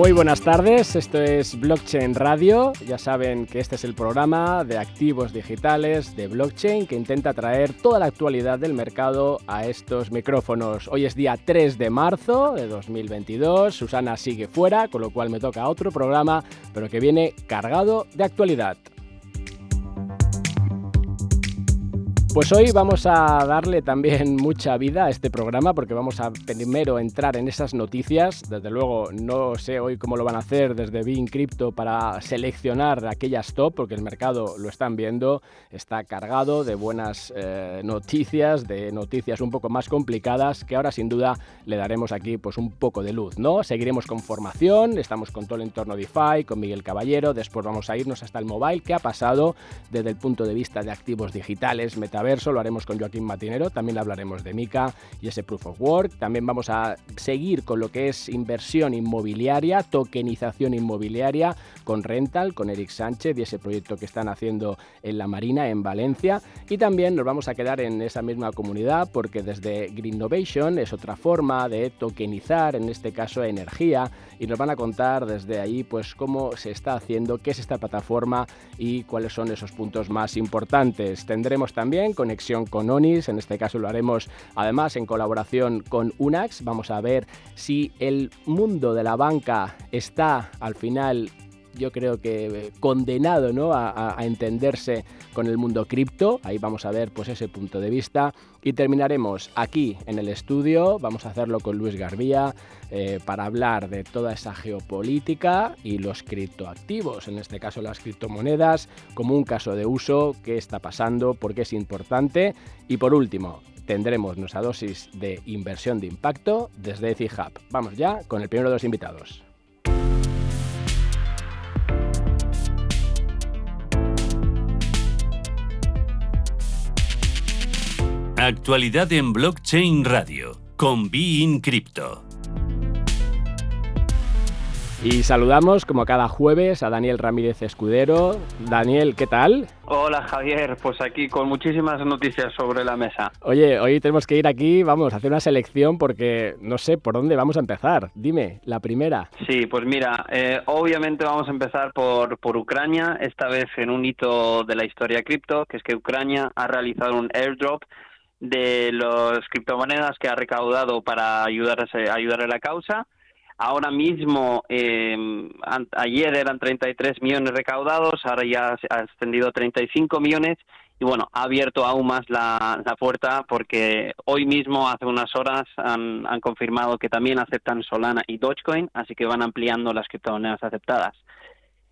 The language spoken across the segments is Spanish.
Muy buenas tardes, esto es Blockchain Radio. Ya saben que este es el programa de activos digitales de blockchain que intenta traer toda la actualidad del mercado a estos micrófonos. Hoy es día 3 de marzo de 2022, Susana sigue fuera, con lo cual me toca otro programa, pero que viene cargado de actualidad. Pues hoy vamos a darle también mucha vida a este programa porque vamos a primero entrar en esas noticias. Desde luego no sé hoy cómo lo van a hacer desde Bean Crypto para seleccionar aquellas top porque el mercado lo están viendo, está cargado de buenas eh, noticias, de noticias un poco más complicadas que ahora sin duda le daremos aquí pues un poco de luz, ¿no? Seguiremos con formación, estamos con todo el entorno DeFi, con Miguel Caballero, después vamos a irnos hasta el mobile, qué ha pasado desde el punto de vista de activos digitales, meta verso, lo haremos con Joaquín Matinero, también hablaremos de Mica y ese Proof of Work, también vamos a seguir con lo que es inversión inmobiliaria, tokenización inmobiliaria con Rental, con Eric Sánchez y ese proyecto que están haciendo en la Marina, en Valencia, y también nos vamos a quedar en esa misma comunidad porque desde Green Innovation es otra forma de tokenizar, en este caso energía, y nos van a contar desde ahí pues cómo se está haciendo, qué es esta plataforma y cuáles son esos puntos más importantes. Tendremos también conexión con ONIS, en este caso lo haremos además en colaboración con UNAX. Vamos a ver si el mundo de la banca está al final yo creo que eh, condenado ¿no? a, entenderse con el mundo cripto. Ahí vamos a ver pues, ese punto de vista. Y terminaremos aquí en el estudio. Vamos a hacerlo con Luis Garbía eh, para hablar de toda esa geopolítica y los criptoactivos, en este caso las criptomonedas, como un caso de uso, qué está pasando, por qué es importante. Y por último, tendremos nuestra dosis de inversión de impacto desde ETHUB. Vamos ya con el primero de los invitados. Actualidad en Blockchain Radio con Be Crypto. Y saludamos como cada jueves a Daniel Ramírez Escudero. Daniel, ¿qué tal? Hola Javier, pues aquí con muchísimas noticias sobre la mesa. Oye, hoy tenemos que ir aquí, vamos, a hacer una selección porque no sé por dónde vamos a empezar. Dime, la primera. Sí, pues mira, eh, obviamente vamos a empezar por, por Ucrania, esta vez en un hito de la historia cripto, que es que Ucrania ha realizado un airdrop de las criptomonedas que ha recaudado para ayudar a, ayudar a la causa. Ahora mismo, eh, ayer eran 33 millones recaudados, ahora ya ha ascendido a 35 millones y bueno, ha abierto aún más la, la puerta porque hoy mismo, hace unas horas, han, han confirmado que también aceptan Solana y Dogecoin, así que van ampliando las criptomonedas aceptadas.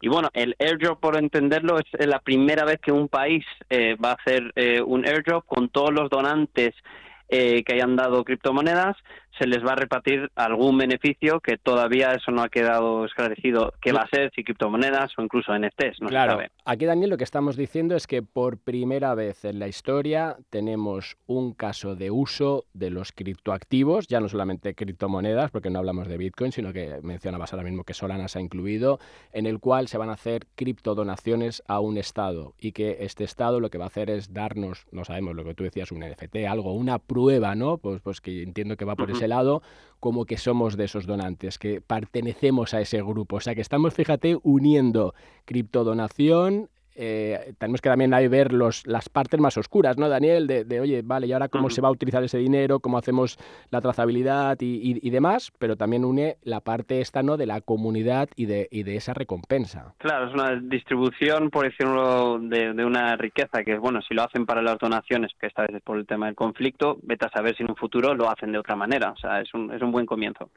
Y bueno, el airdrop, por entenderlo, es la primera vez que un país eh, va a hacer eh, un airdrop con todos los donantes eh, que hayan dado criptomonedas, se les va a repartir algún beneficio que todavía eso no ha quedado esclarecido qué va a ser, si criptomonedas o incluso NFTs, no claro. se sabe. Aquí, Daniel, lo que estamos diciendo es que por primera vez en la historia tenemos un caso de uso de los criptoactivos, ya no solamente criptomonedas, porque no hablamos de Bitcoin, sino que mencionabas ahora mismo que Solana se ha incluido, en el cual se van a hacer criptodonaciones a un Estado y que este Estado lo que va a hacer es darnos, no sabemos lo que tú decías, un NFT, algo, una prueba ¿no? Pues, pues que entiendo que va por ese lado, como que somos de esos donantes, que pertenecemos a ese grupo. O sea que estamos, fíjate, uniendo criptodonación, eh, tenemos que también ahí ver los, las partes más oscuras, ¿no, Daniel? De, oye, vale, ¿y ahora cómo se va a utilizar ese dinero? ¿Cómo hacemos la trazabilidad y, demás? Pero también une la parte esta, ¿no? De la comunidad y de, y de esa recompensa. Claro, es una distribución, por decirlo, de, de una riqueza que, bueno, si lo hacen para las donaciones, que esta vez es por el tema del conflicto, vete a saber si en un futuro lo hacen de otra manera. O sea, es un, es un buen comienzo.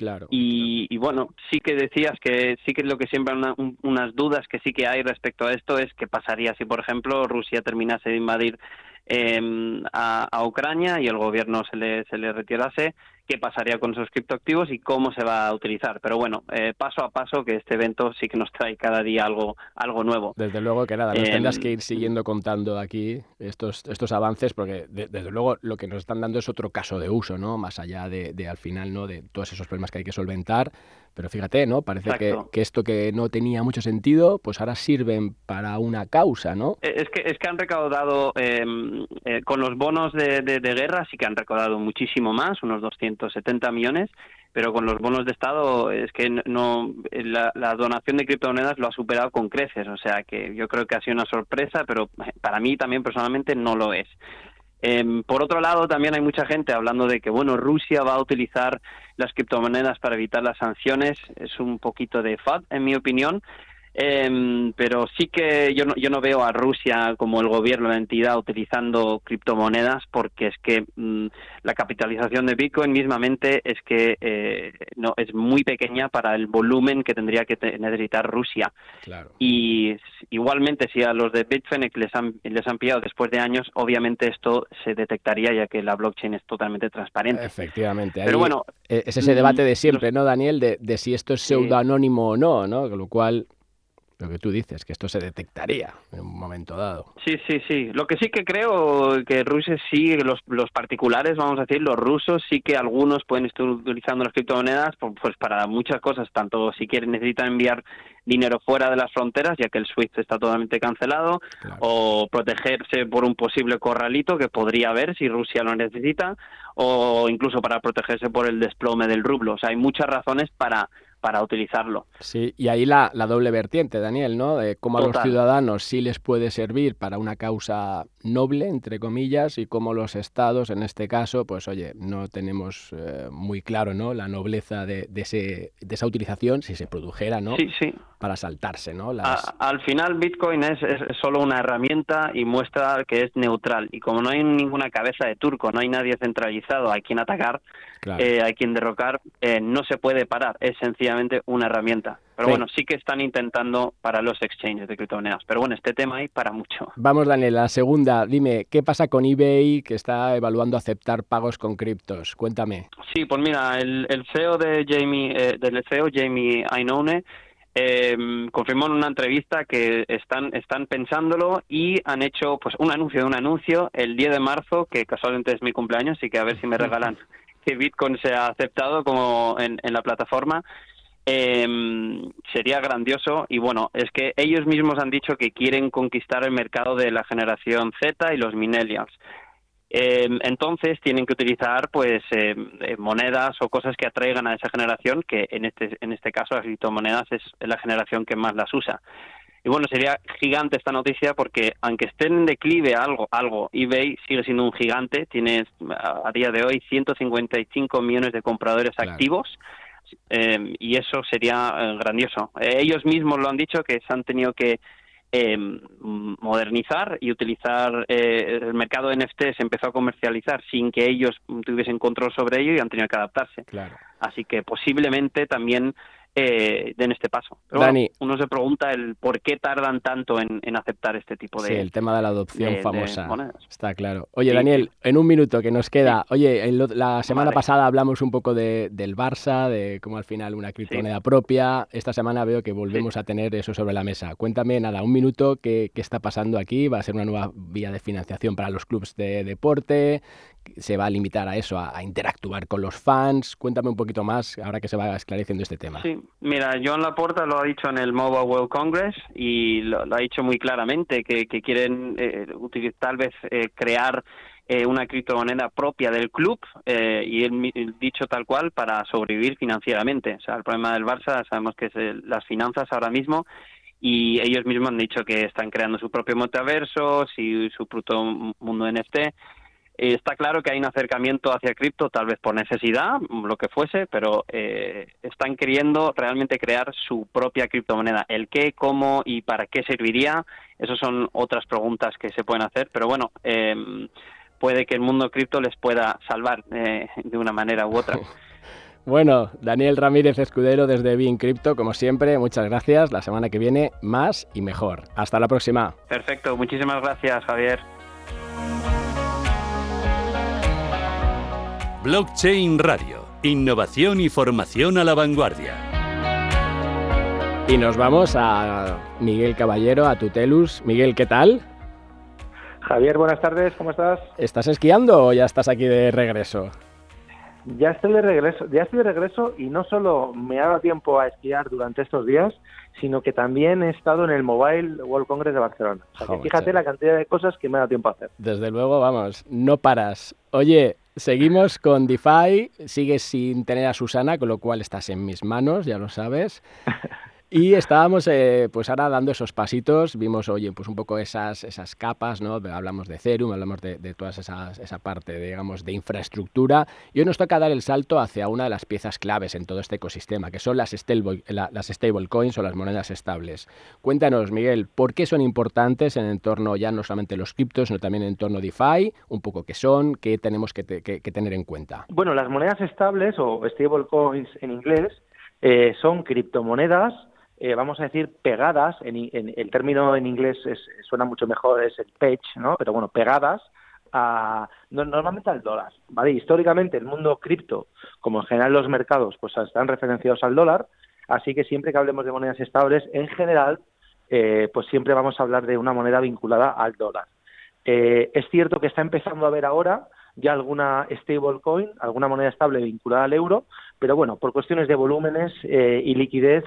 Claro. Y, bueno, sí que decías que sí que lo que siempre unas dudas que sí que hay respecto a esto es qué pasaría si, por ejemplo, Rusia terminase de invadir em, a, Ucrania y el gobierno se le, se le retirase, qué pasaría con esos criptoactivos y cómo se va a utilizar. Pero bueno, eh, paso a paso que este evento sí que nos trae cada día algo, algo nuevo. Desde luego que nada, nos tendrás que ir siguiendo contando aquí estos, estos avances porque desde luego lo que nos están dando es otro caso de uso, ¿no? Más allá de, de al final, ¿no? De todos esos problemas que hay que solventar pero fíjate, ¿no? Parece que, que, esto que no tenía mucho sentido, pues ahora sirven para una causa, ¿no? Eh, es que, es que han recaudado, em, eh, con los bonos de, de, guerra sí que han recaudado muchísimo más, unos 270 millones, pero con los bonos de Estado es que no la, la, donación de criptomonedas lo ha superado con creces, o sea que yo creo que ha sido una sorpresa, pero para mí también personalmente no lo es. Eh, por otro lado, también hay mucha gente hablando de que, bueno, Rusia va a utilizar las criptomonedas para evitar las sanciones. Es un poquito de FAD, en mi opinión. Eh, pero sí que yo no, yo no veo a Rusia como el gobierno, la entidad, utilizando criptomonedas porque es que mm, la capitalización de Bitcoin mismamente es que eh, no es muy pequeña para el volumen que tendría que necesitar Rusia. Y igualmente si a los de Bitfinex les han, les han pillado después de años, obviamente esto se detectaría ya que la blockchain es totalmente transparente. Efectivamente. Pero bueno, e, es ese debate de mm, siempre, ¿no, Daniel? De, de si esto es pseudoanónimo o no, ¿no? Con lo cual lo que tú dices, que esto se detectaría en un momento dado. Sí, sí, sí. Lo que sí que creo que Rusia sí, los, los particulares, vamos a decir, los rusos, sí que algunos pueden estar utilizando las criptomonedas pues para muchas cosas, tanto si quieren necesitan enviar dinero fuera de las fronteras, ya que el SWIFT está totalmente cancelado, o protegerse por un posible corralito que podría haber si Rusia lo necesita, o incluso para protegerse por el desplome del rublo. O sea, hay muchas razones para para utilizarlo. Sí, y ahí la, la doble vertiente, Daniel, ¿no? De cómo a los ciudadanos sí les puede servir para una causa noble, entre comillas, y cómo los estados, en este caso, pues oye, no tenemos eh, muy claro, ¿no? La nobleza de, de, ese, de esa utilización, si se produjera, ¿no? Sí, sí. Para saltarse, ¿no? al final Bitcoin es, es, solo una herramienta y muestra que es neutral. Y como no hay ninguna cabeza de turco, no hay nadie centralizado a quien atacar, eh, hay quien derrocar, eh, no se puede parar. Es sencillamente una herramienta. Pero bueno, sí que están intentando para los exchanges de criptomonedas. Pero bueno, este tema hay para mucho. Vamos, Daniel, la segunda. Dime, ¿qué pasa con eBay que está evaluando aceptar pagos con criptos? Cuéntame. Sí, pues mira, el, CEO de Jamie, eh, del CEO Jamie Ainone eh, confirmó en una entrevista que están, están pensándolo y han hecho pues un anuncio de un anuncio el 10 de marzo, que casualmente es mi cumpleaños, así que a ver si me regalan que Bitcoin sea aceptado como en, la plataforma. Eh, sería grandioso y bueno, es que ellos mismos han dicho que quieren conquistar el mercado de la generación Z y los millennials. Eh, entonces tienen que utilizar pues em, eh, monedas o cosas que atraigan a esa generación, que en este, en este caso las criptomonedas es la generación que más las usa. Y bueno, sería gigante esta noticia porque aunque esté en declive algo, algo, eBay sigue siendo un gigante, tiene a día de hoy 155 millones de compradores activos eh, y eso sería eh, grandioso. Eh, ellos mismos lo han dicho que se han tenido que modernizar y utilizar el mercado de NFT se empezó a comercializar sin que ellos tuviesen control sobre ello y han tenido que adaptarse. Así que posiblemente también eh, den este paso. Pero uno se pregunta el por qué tardan tanto en, aceptar este tipo de. Sí, el tema de la adopción famosa. Está claro. Oye, Daniel, en un minuto que nos queda. Oye, la semana pasada hablamos un poco de, del Barça, de cómo al final una criptomoneda propia. Esta semana veo que volvemos a tener eso sobre la mesa. Cuéntame, nada, un minuto, qué, qué está pasando aquí. ¿Va a ser una nueva vía de financiación para los clubes de deporte? Se va a limitar a eso, a, interactuar con los fans. Cuéntame un poquito más ahora que se va esclareciendo este tema. Sí, mira, John Laporta lo ha dicho en el Mobile World Congress y lo, ha dicho muy claramente que, quieren eh, utilizar, tal vez eh, crear eh, una criptomoneda propia del club y él, dicho tal cual para sobrevivir financieramente. O sea, el problema del Barça sabemos que es las finanzas ahora mismo y ellos mismos han dicho que están creando su propio metaverso, y su propio mundo NFT eh, está claro que hay un acercamiento hacia cripto, tal vez por necesidad, lo que fuese, pero eh, están queriendo realmente crear su propia criptomoneda. El qué, cómo y para qué serviría, esas son otras preguntas que se pueden hacer, pero bueno, em, puede que el mundo cripto les pueda salvar eh, de una manera u otra. Bueno, Daniel Ramírez Escudero desde Bien Crypto, como siempre, muchas gracias. La semana que viene, más y mejor. Hasta la próxima. Perfecto, muchísimas gracias, Javier. Blockchain Radio Innovación y formación a la vanguardia. Y nos vamos a Miguel Caballero, a Tutelus. Miguel, ¿qué tal? Javier, buenas tardes, ¿cómo estás? ¿Estás esquiando o ya estás aquí de regreso? Ya estoy de regreso, ya estoy de regreso y no solo me ha dado tiempo a esquiar durante estos días, sino que también he estado en el Mobile World Congress de Barcelona. fíjate la cantidad de cosas que me ha dado tiempo a hacer. Desde luego, vamos, no paras. Oye, seguimos con DeFi, sigues sin tener a Susana, con lo cual estás en mis manos, ya lo sabes. Y estábamos, eh, pues ahora dando esos pasitos, vimos, oye, pues un poco esas, esas capas, ¿no? Hablamos de Ethereum, hablamos de, de toda esa parte, digamos, de infraestructura. Y hoy nos toca dar el salto hacia una de las piezas claves en todo este ecosistema, que son las, stable, las stablecoins o las monedas estables. Cuéntanos, Miguel, ¿por qué son importantes en entorno ya no solamente los criptos, sino también en el entorno DeFi? Un poco qué son, qué tenemos que, tener en cuenta. Bueno, las monedas estables o stablecoins en inglés eh, son criptomonedas eh, vamos a decir, pegadas, en, el término en inglés suena mucho mejor, es el page, ¿no? Pero bueno, pegadas a, normalmente al dólar, ¿vale? Históricamente el mundo cripto, como en general los mercados, pues están referenciados al dólar, así que siempre que hablemos de monedas estables, en general, eh, pues siempre vamos a hablar de una moneda vinculada al dólar. Eh, es cierto que está empezando a haber ahora ya alguna stablecoin, alguna moneda estable vinculada al euro, pero bueno, por cuestiones de volúmenes y liquidez,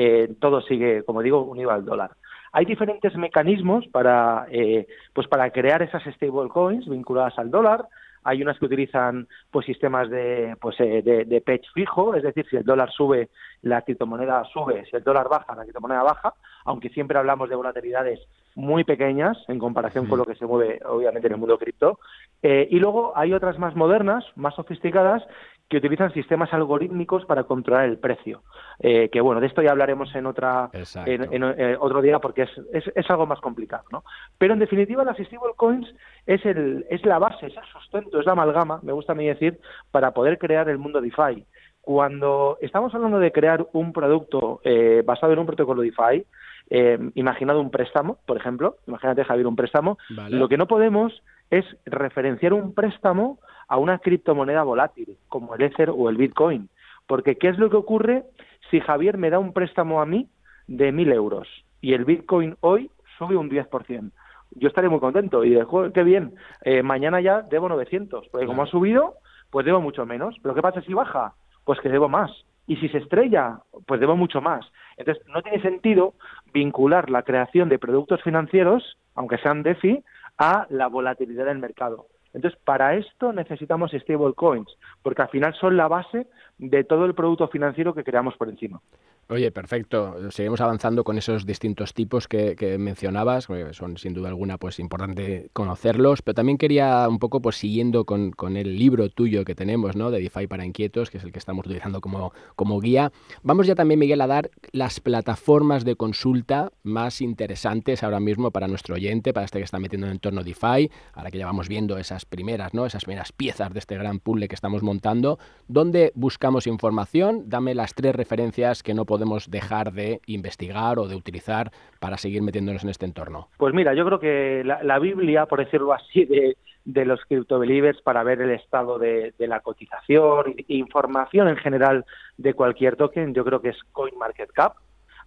eh, todo sigue, como digo, unido al dólar. Hay diferentes mecanismos para, eh, pues para crear esas stablecoins vinculadas al dólar. Hay unas que utilizan pues sistemas de pues eh, de, de fijo, es decir, si el dólar sube, la criptomoneda sube, si el dólar baja, la criptomoneda baja, aunque siempre hablamos de volatilidades muy pequeñas en comparación con lo que se mueve obviamente en el mundo cripto. y luego hay otras más modernas, más sofisticadas, que utilizan sistemas algorítmicos para controlar el precio. Eh, que bueno, de esto ya hablaremos en otra en, eh, otro día porque es, es, es, algo más complicado, ¿no? Pero en definitiva las stablecoins es el es la base, es el sustento, es la amalgama, me gusta a mí decir, para poder crear el mundo DeFi. Cuando estamos hablando de crear un producto eh, basado en un protocolo DeFi, eh, imaginado un préstamo, por ejemplo, imagínate Javier un préstamo, lo que no podemos es referenciar un préstamo a una criptomoneda volátil, como el Ether o el Bitcoin. Porque, ¿qué es lo que ocurre si Javier me da un préstamo a mí de mil euros y el Bitcoin hoy sube un 10%? Yo estaré muy contento y digo, qué bien, eh, mañana ya debo 900, porque como ha subido, pues debo mucho menos. Pero ¿qué pasa si baja? Pues que debo más. Y si se estrella, pues debo mucho más. Entonces, no tiene sentido vincular la creación de productos financieros, aunque sean DeFi, a la volatilidad del mercado. Entonces, para esto necesitamos stablecoins, porque al final son la base de todo el producto financiero que creamos por encima. Oye, perfecto. Seguimos avanzando con esos distintos tipos que, mencionabas, son sin duda alguna pues importante conocerlos, pero también quería un poco pues siguiendo con, el libro tuyo que tenemos, ¿no? De DeFi para inquietos, que es el que estamos utilizando como, como guía. Vamos ya también, Miguel, a dar las plataformas de consulta más interesantes ahora mismo para nuestro oyente, para este que está metiendo en el entorno DeFi, ahora que ya vamos viendo esas primeras, ¿no? Esas primeras piezas de este gran puzzle que estamos montando. ¿Dónde buscamos información? Dame las tres referencias que no podemos podemos dejar de investigar o de utilizar para seguir metiéndonos en este entorno? Pues mira, yo creo que la, Biblia, por decirlo así, de, de los crypto believers para ver el estado de, la cotización, información en general de cualquier token, yo creo que es CoinMarketCap.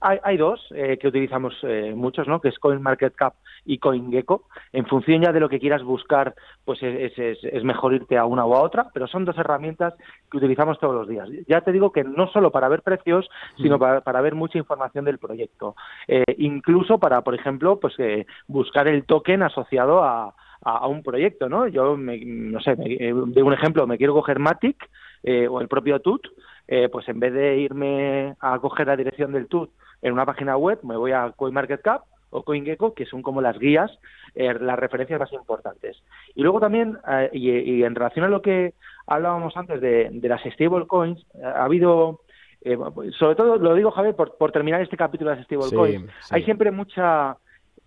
Hay, hay dos eh, que utilizamos eh, muchos, ¿no? Que es CoinMarketCap y CoinGecko. En función ya de lo que quieras buscar, pues es, es, mejor irte a una o a otra, pero son dos herramientas que utilizamos todos los días. Ya te digo que no solo para ver precios, sino para, para ver mucha información del proyecto. Eh, incluso para, por ejemplo, pues buscar el token asociado a, a, un proyecto, ¿no? Yo, no sé, de un ejemplo, me quiero coger Matic o el propio TUT, pues en vez de irme a coger la dirección del TUT en una página web, me voy a CoinMarketCap o CoinGecko, que son como las guías, eh, las referencias más importantes. Y luego también, eh, y, en relación a lo que hablábamos antes de, las stablecoins, ha habido, eh, sobre todo lo digo Javier por, por terminar este capítulo de las stablecoins, hay siempre mucha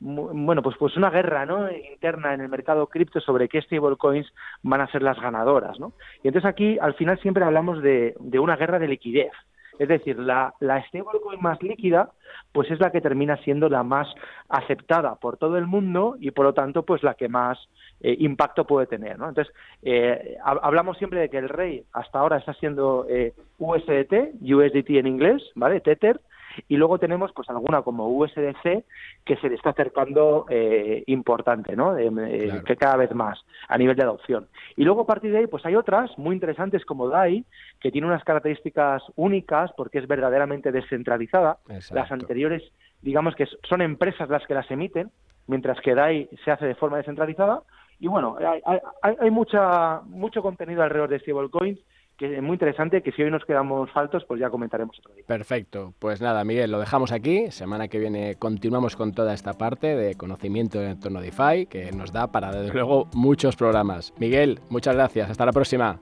bueno, pues pues una guerra ¿no? interna en el mercado cripto sobre qué stablecoins van a ser las ganadoras, ¿no? Y entonces aquí al final siempre hablamos de, de una guerra de liquidez Es decir, la, la stablecoin más líquida, pues es la que termina siendo la más aceptada por todo el mundo y por lo tanto, pues la que más eh, impacto puede tener, ¿no? Entonces, eh, hablamos siempre de que el rey hasta ahora está siendo eh, USDT, USDT en inglés, ¿vale? Tether, y luego tenemos pues alguna como USDC que se le está acercando eh, importante, ¿no? Eh, que cada vez más a nivel de adopción. Y luego a partir de ahí pues hay otras muy interesantes como DAI que tiene unas características únicas porque es verdaderamente descentralizada. Las anteriores digamos que son empresas las que las emiten, mientras que DAI se hace de forma descentralizada. Y bueno, hay, hay, hay mucha, mucho contenido alrededor de stablecoins que es muy interesante, que si hoy nos quedamos faltos, pues ya comentaremos otro día. Perfecto. Pues nada, Miguel, lo dejamos aquí. Semana que viene continuamos con toda esta parte de conocimiento en torno a DeFi, que nos da para, desde luego, muchos programas. Miguel, muchas gracias. Hasta la próxima.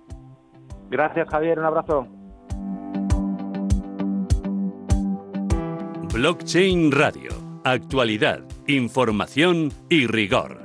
Gracias, Javier. Un abrazo. Blockchain Radio. Actualidad, información y rigor.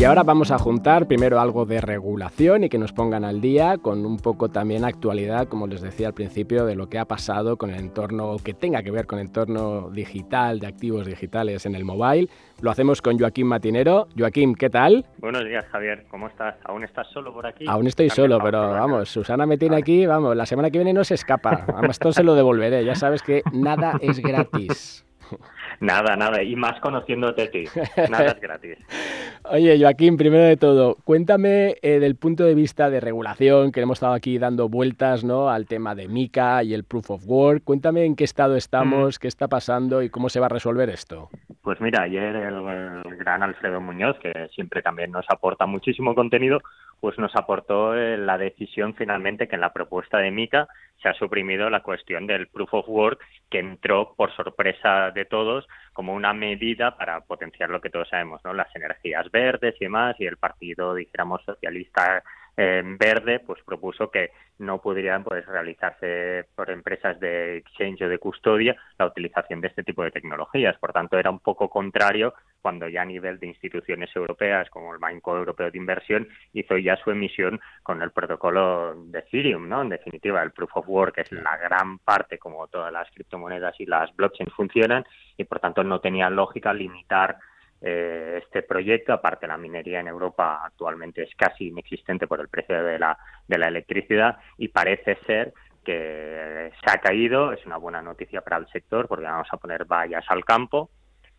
Y ahora vamos a juntar primero algo de regulación y que nos pongan al día con un poco también actualidad, como les decía al principio, de lo que ha pasado con el entorno, que tenga que ver con el entorno digital, de activos digitales en el mobile. Lo hacemos con Joaquín Matinero. Joaquín, ¿qué tal? Buenos días, Javier. ¿Cómo estás? ¿Aún estás solo por aquí? Aún estoy solo, pero vamos, Susana me tiene aquí, vamos, la semana que viene no se escapa. Además, todo se lo devolveré. Ya sabes que nada es gratis. Nada, nada, y más conociéndote a ti. Nada es gratis. Oye, Joaquín, primero de todo, cuéntame eh, del punto de vista de regulación, que hemos estado aquí dando vueltas ¿no? al tema de MICA y el Proof of Work. Cuéntame en qué estado estamos, mm. qué está pasando y cómo se va a resolver esto. Pues mira, ayer el, gran Alfredo Muñoz, que siempre también nos aporta muchísimo contenido, pues nos aportó eh, la decisión finalmente que en la propuesta de MICA se ha suprimido la cuestión del proof of work que entró por sorpresa de todos como una medida para potenciar lo que todos sabemos, ¿no? Las energías verdes y demás y el partido, dijéramos, socialista en verde pues propuso que no pudieran pues realizarse por empresas de exchange o de custodia la utilización de este tipo de tecnologías. Por tanto, era un poco contrario cuando ya a nivel de instituciones europeas como el Banco Europeo de Inversión hizo ya su emisión con el protocolo de Ethereum, ¿no? En definitiva, el Proof of Work es la gran parte como todas las criptomonedas y las blockchains funcionan y por tanto no tenía lógica limitar eh, este proyecto. Aparte, la minería en Europa actualmente es casi inexistente por el precio de la, de la electricidad y parece ser que se ha caído. Es una buena noticia para el sector porque vamos a poner vallas al campo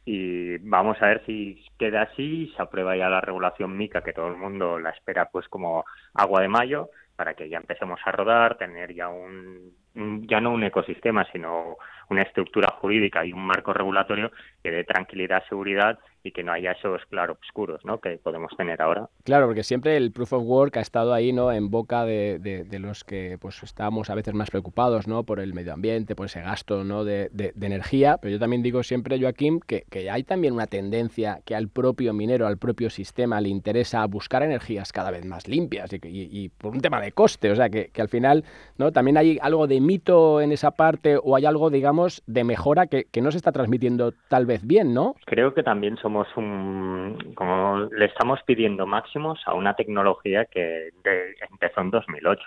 y vamos a ver si queda así, se aprueba ya la regulación MICA que todo el mundo la espera pues como agua de mayo para que ya empecemos a rodar, tener ya un, ya no un ecosistema, sino una estructura jurídica y un marco regulatorio que dé tranquilidad, seguridad y que no haya esos claroscuros ¿no? que podemos tener ahora. Claro, porque siempre el proof of work ha estado ahí ¿no? en boca de, de, los que pues estamos a veces más preocupados ¿no? por el medio ambiente, por ese gasto ¿no? de, de energía, pero yo también digo siempre, Joaquín, que, que, hay también una tendencia que al propio minero, al propio sistema le interesa buscar energías cada vez más limpias y, y, y por un tema de coste, o sea que, que, al final ¿no? también hay algo de mito en esa parte o hay algo, digamos, de mejora que, que no se está transmitiendo tal vez bien, ¿no? Creo que también son un, como le estamos pidiendo máximos a una tecnología que empezó en 2008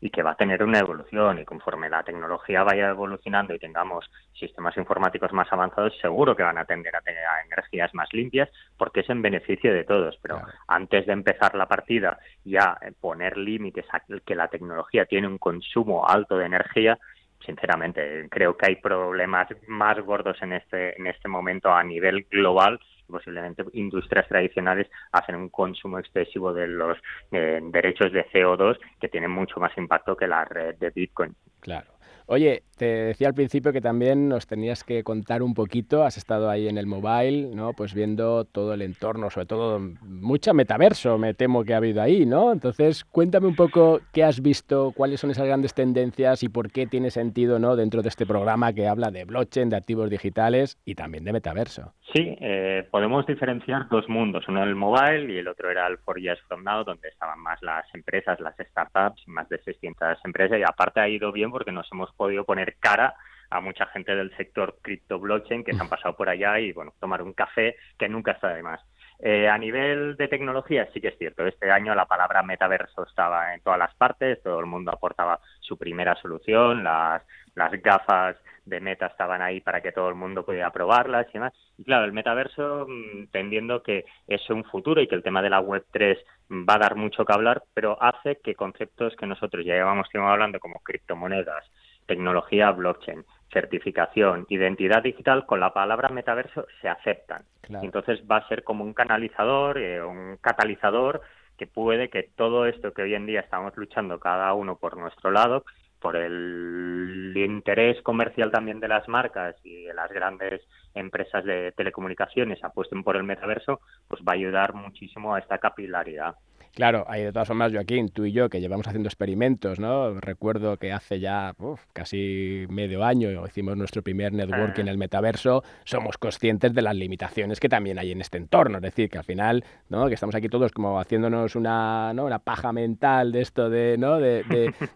y que va a tener una evolución y conforme la tecnología vaya evolucionando y tengamos sistemas informáticos más avanzados, seguro que van a tender a tener energías más limpias porque es en beneficio de todos. Pero antes de empezar la partida ya poner límites a que la tecnología tiene un consumo alto de energía sinceramente creo que hay problemas más gordos en este en este momento a nivel global posiblemente industrias tradicionales hacen un consumo excesivo de los eh, derechos de CO2 que tienen mucho más impacto que la red de Bitcoin. Claro. Oye, te decía al principio que también nos tenías que contar un poquito, has estado ahí en el mobile, ¿no? Pues viendo todo el entorno, sobre todo mucha metaverso, me temo que ha habido ahí, ¿no? Entonces, cuéntame un poco qué has visto, cuáles son esas grandes tendencias y por qué tiene sentido, ¿no? Dentro de este programa que habla de blockchain, de activos digitales y también de metaverso. Sí, eh, podemos diferenciar dos mundos, uno el mobile y el otro era el For Years From Now, donde estaban más las empresas, las startups, más de 600 empresas y aparte ha ido bien porque nos hemos podido poner cara a mucha gente del sector cripto blockchain que se han pasado por allá y bueno, tomar un café que nunca está de más. Eh, a nivel de tecnología, sí que es cierto. Este año la palabra metaverso estaba en todas las partes, todo el mundo aportaba su primera solución, las, las gafas de meta estaban ahí para que todo el mundo pudiera probarlas y demás. Y claro, el metaverso, mm, entendiendo que es un futuro y que el tema de la Web 3 va a dar mucho que hablar, pero hace que conceptos que nosotros ya llevamos tiempo hablando como criptomonedas, tecnología blockchain, certificación, identidad digital, con la palabra metaverso se aceptan. Entonces va a ser como un canalizador, eh, un catalizador que puede que todo esto que hoy en día estamos luchando cada uno por nuestro lado, por el interés comercial también de las marcas y de las grandes empresas de telecomunicaciones apuesten por el metaverso, pues va a ayudar muchísimo a esta capilaridad. Claro, hay de todas formas, Joaquín, tú y yo que llevamos haciendo experimentos, ¿no? Recuerdo que hace ya casi medio año hicimos nuestro primer network en ah. el metaverso, somos conscientes de las limitaciones que también hay en este entorno, es decir, que al final, ¿no? Que estamos aquí todos como haciéndonos una, ¿no? una paja mental de esto de, ¿no? De,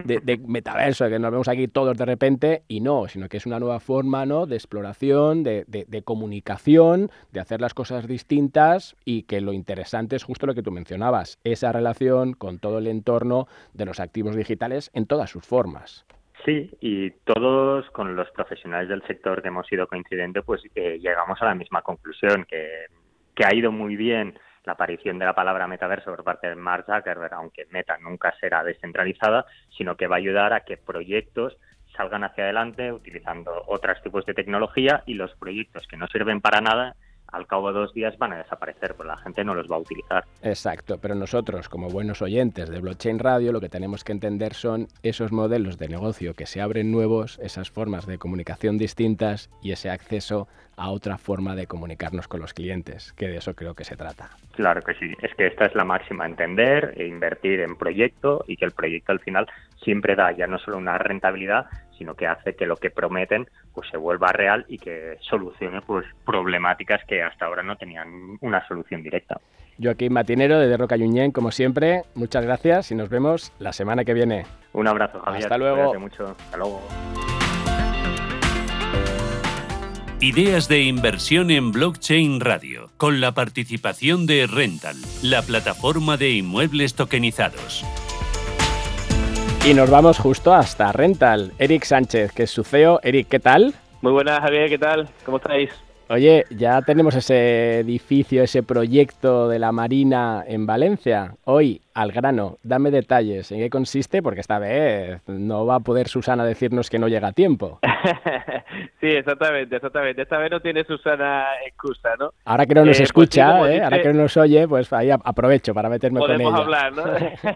de, metaverso, que nos vemos aquí todos de repente y no, sino que es una nueva forma, ¿no? De exploración, de, de comunicación, de hacer las cosas distintas y que lo interesante es justo lo que tú mencionabas, es relación con todo el entorno de los activos digitales en todas sus formas. Sí, y todos con los profesionales del sector que hemos ido coincidente, pues eh, llegamos a la misma conclusión, que, que ha ido muy bien la aparición de la palabra metaverso por parte de Mark Zuckerberg, aunque Meta nunca será descentralizada, sino que va a ayudar a que proyectos salgan hacia adelante utilizando otros tipos de tecnología y los proyectos que no sirven para nada al cabo de dos días van a desaparecer, porque la gente no los va a utilizar. Exacto, pero nosotros, como buenos oyentes de Blockchain Radio, lo que tenemos que entender son esos modelos de negocio que se abren nuevos, esas formas de comunicación distintas y ese acceso a otra forma de comunicarnos con los clientes, que de eso creo que se trata. Claro que sí, es que esta es la máxima, entender e invertir en proyecto y que el proyecto al final siempre da ya no solo una rentabilidad, sino que hace que lo que prometen pues se vuelva real y que solucione pues problemáticas que hasta ahora no tenían una solución directa. Joaquín Matinero de Roca Yuñén, como siempre, muchas gracias y nos vemos la semana que viene. Un abrazo, Javier. Hasta luego. Mucho. Hasta luego. Ideas de inversión en blockchain radio, con la participación de Rental, la plataforma de inmuebles tokenizados. Y nos vamos justo hasta Rental. Eric Sánchez, que es su CEO. Eric, ¿qué tal? Muy buenas, Javier, ¿qué tal? ¿Cómo estáis? Oye, ya tenemos ese edificio, ese proyecto de la Marina en Valencia. Hoy, al grano, dame detalles. ¿En qué consiste? Porque esta vez no va a poder Susana decirnos que no llega a tiempo. sí, exactamente, exactamente. Esta vez no tiene Susana excusa, ¿no? Ahora que no nos eh, pues escucha, ¿eh? ahora que no nos oye, pues ahí aprovecho para meterme con ella. Podemos hablar, ¿no?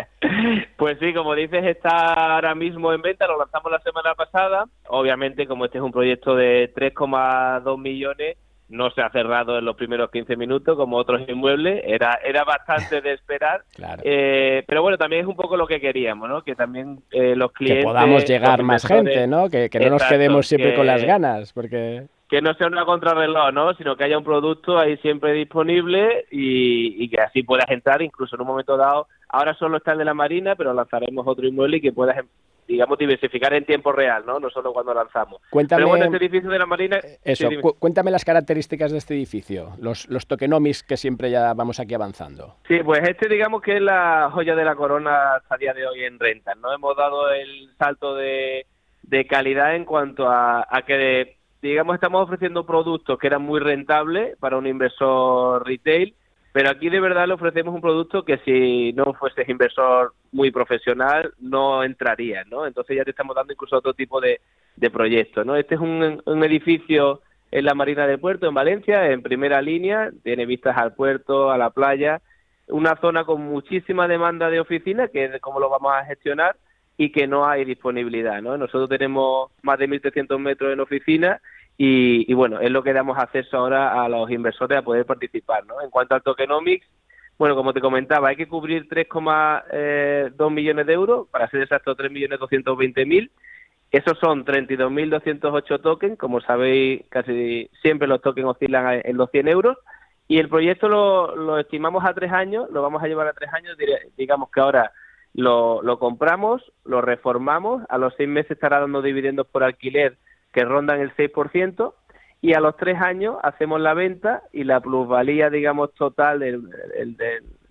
Pues sí, como dices, está ahora mismo en venta, lo lanzamos la semana pasada. Obviamente, como este es un proyecto de 3,2 millones, no se ha cerrado en los primeros 15 minutos como otros inmuebles, era era bastante de esperar. Eh, pero bueno, también es un poco lo que queríamos, ¿no? Que también eh, los clientes... Que podamos llegar más gente, ¿no? Que, no nos quedemos siempre con las ganas, porque que no sea una contrarreloj, ¿no? Sino que haya un producto ahí siempre disponible y, y, que así puedas entrar incluso en un momento dado. Ahora solo está el de la Marina, pero lanzaremos otro inmueble y que puedas, digamos, diversificar en tiempo real, ¿no? No solo cuando lanzamos. Cuéntame, pero bueno, este edificio de la Marina... Eh, eso, cuéntame las características de este edificio, los, los tokenomics que siempre ya vamos aquí avanzando. Sí, pues este digamos que es la joya de la corona hasta día de hoy en renta, ¿no? Hemos dado el salto de, de calidad en cuanto a, a que digamos, estamos ofreciendo productos que eran muy rentables para un inversor retail, pero aquí de verdad le ofrecemos un producto que si no fueses inversor muy profesional no entraría, ¿no? Entonces ya te estamos dando incluso otro tipo de, de proyectos, ¿no? Este es un, un edificio en la Marina del Puerto, en Valencia, en primera línea, tiene vistas al puerto, a la playa, una zona con muchísima demanda de oficinas, que es cómo lo vamos a gestionar, y que no hay disponibilidad. ¿no? Nosotros tenemos más de 1.300 metros en oficina y, bueno, es lo que damos acceso ahora a los inversores a poder participar. ¿no? En cuanto al tokenomics, bueno, como te comentaba, hay que cubrir 3,2 eh, millones de euros, para ser exacto 3.220.000. Esos son 32.208 tokens, como sabéis, casi siempre los tokens oscilan en los 100 euros. Y el proyecto lo, lo estimamos a tres años, lo vamos a llevar a tres años, digamos que ahora lo, lo compramos, lo reformamos, a los seis meses estará dando dividendos por alquiler que rondan el 6%, y a los tres años hacemos la venta y la plusvalía, digamos, total del,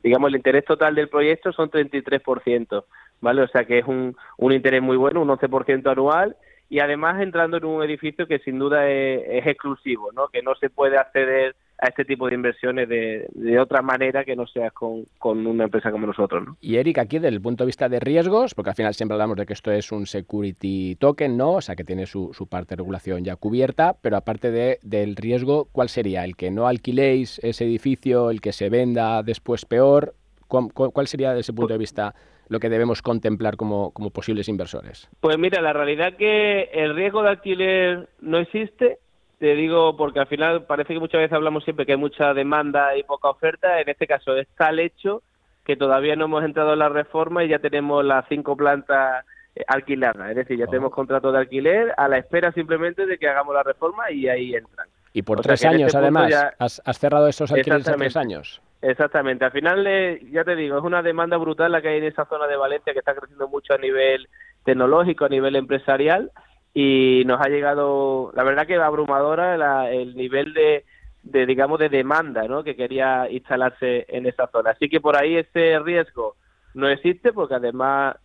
digamos, el interés total del proyecto son 33%, ¿vale? O sea que es un, un interés muy bueno, un 11% anual y además entrando en un edificio que sin duda es, exclusivo, ¿no? Que no se puede acceder a este tipo de inversiones de, de otra manera que no sea con, con, una empresa como nosotros. ¿no? Y Eric, aquí desde el punto de vista de riesgos, porque al final siempre hablamos de que esto es un security token, ¿no? O sea, que tiene su, su parte de regulación ya cubierta, pero aparte de, del riesgo, ¿cuál sería? ¿El que no alquiléis ese edificio, el que se venda después peor? ¿Cuál sería desde ese punto de vista lo que debemos contemplar como, como posibles inversores? Pues mira, la realidad que el riesgo de alquiler no existe, te digo porque al final parece que muchas veces hablamos siempre que hay mucha demanda y poca oferta, en este caso es tal hecho que todavía no hemos entrado en la reforma y ya tenemos las cinco plantas eh, alquiladas, es decir, ya oh. tenemos contrato de alquiler a la espera simplemente de que hagamos la reforma y ahí entran. Y por tres años, este además, has, cerrado esos alquileres a tres años. Exactamente, al final, eh, ya te digo, es una demanda brutal la que hay en esa zona de Valencia que está creciendo mucho a nivel tecnológico, a nivel empresarial y nos ha llegado, la verdad que abrumadora el nivel de, de, digamos, de demanda ¿no? que quería instalarse en esa zona. Así que por ahí ese riesgo no existe porque además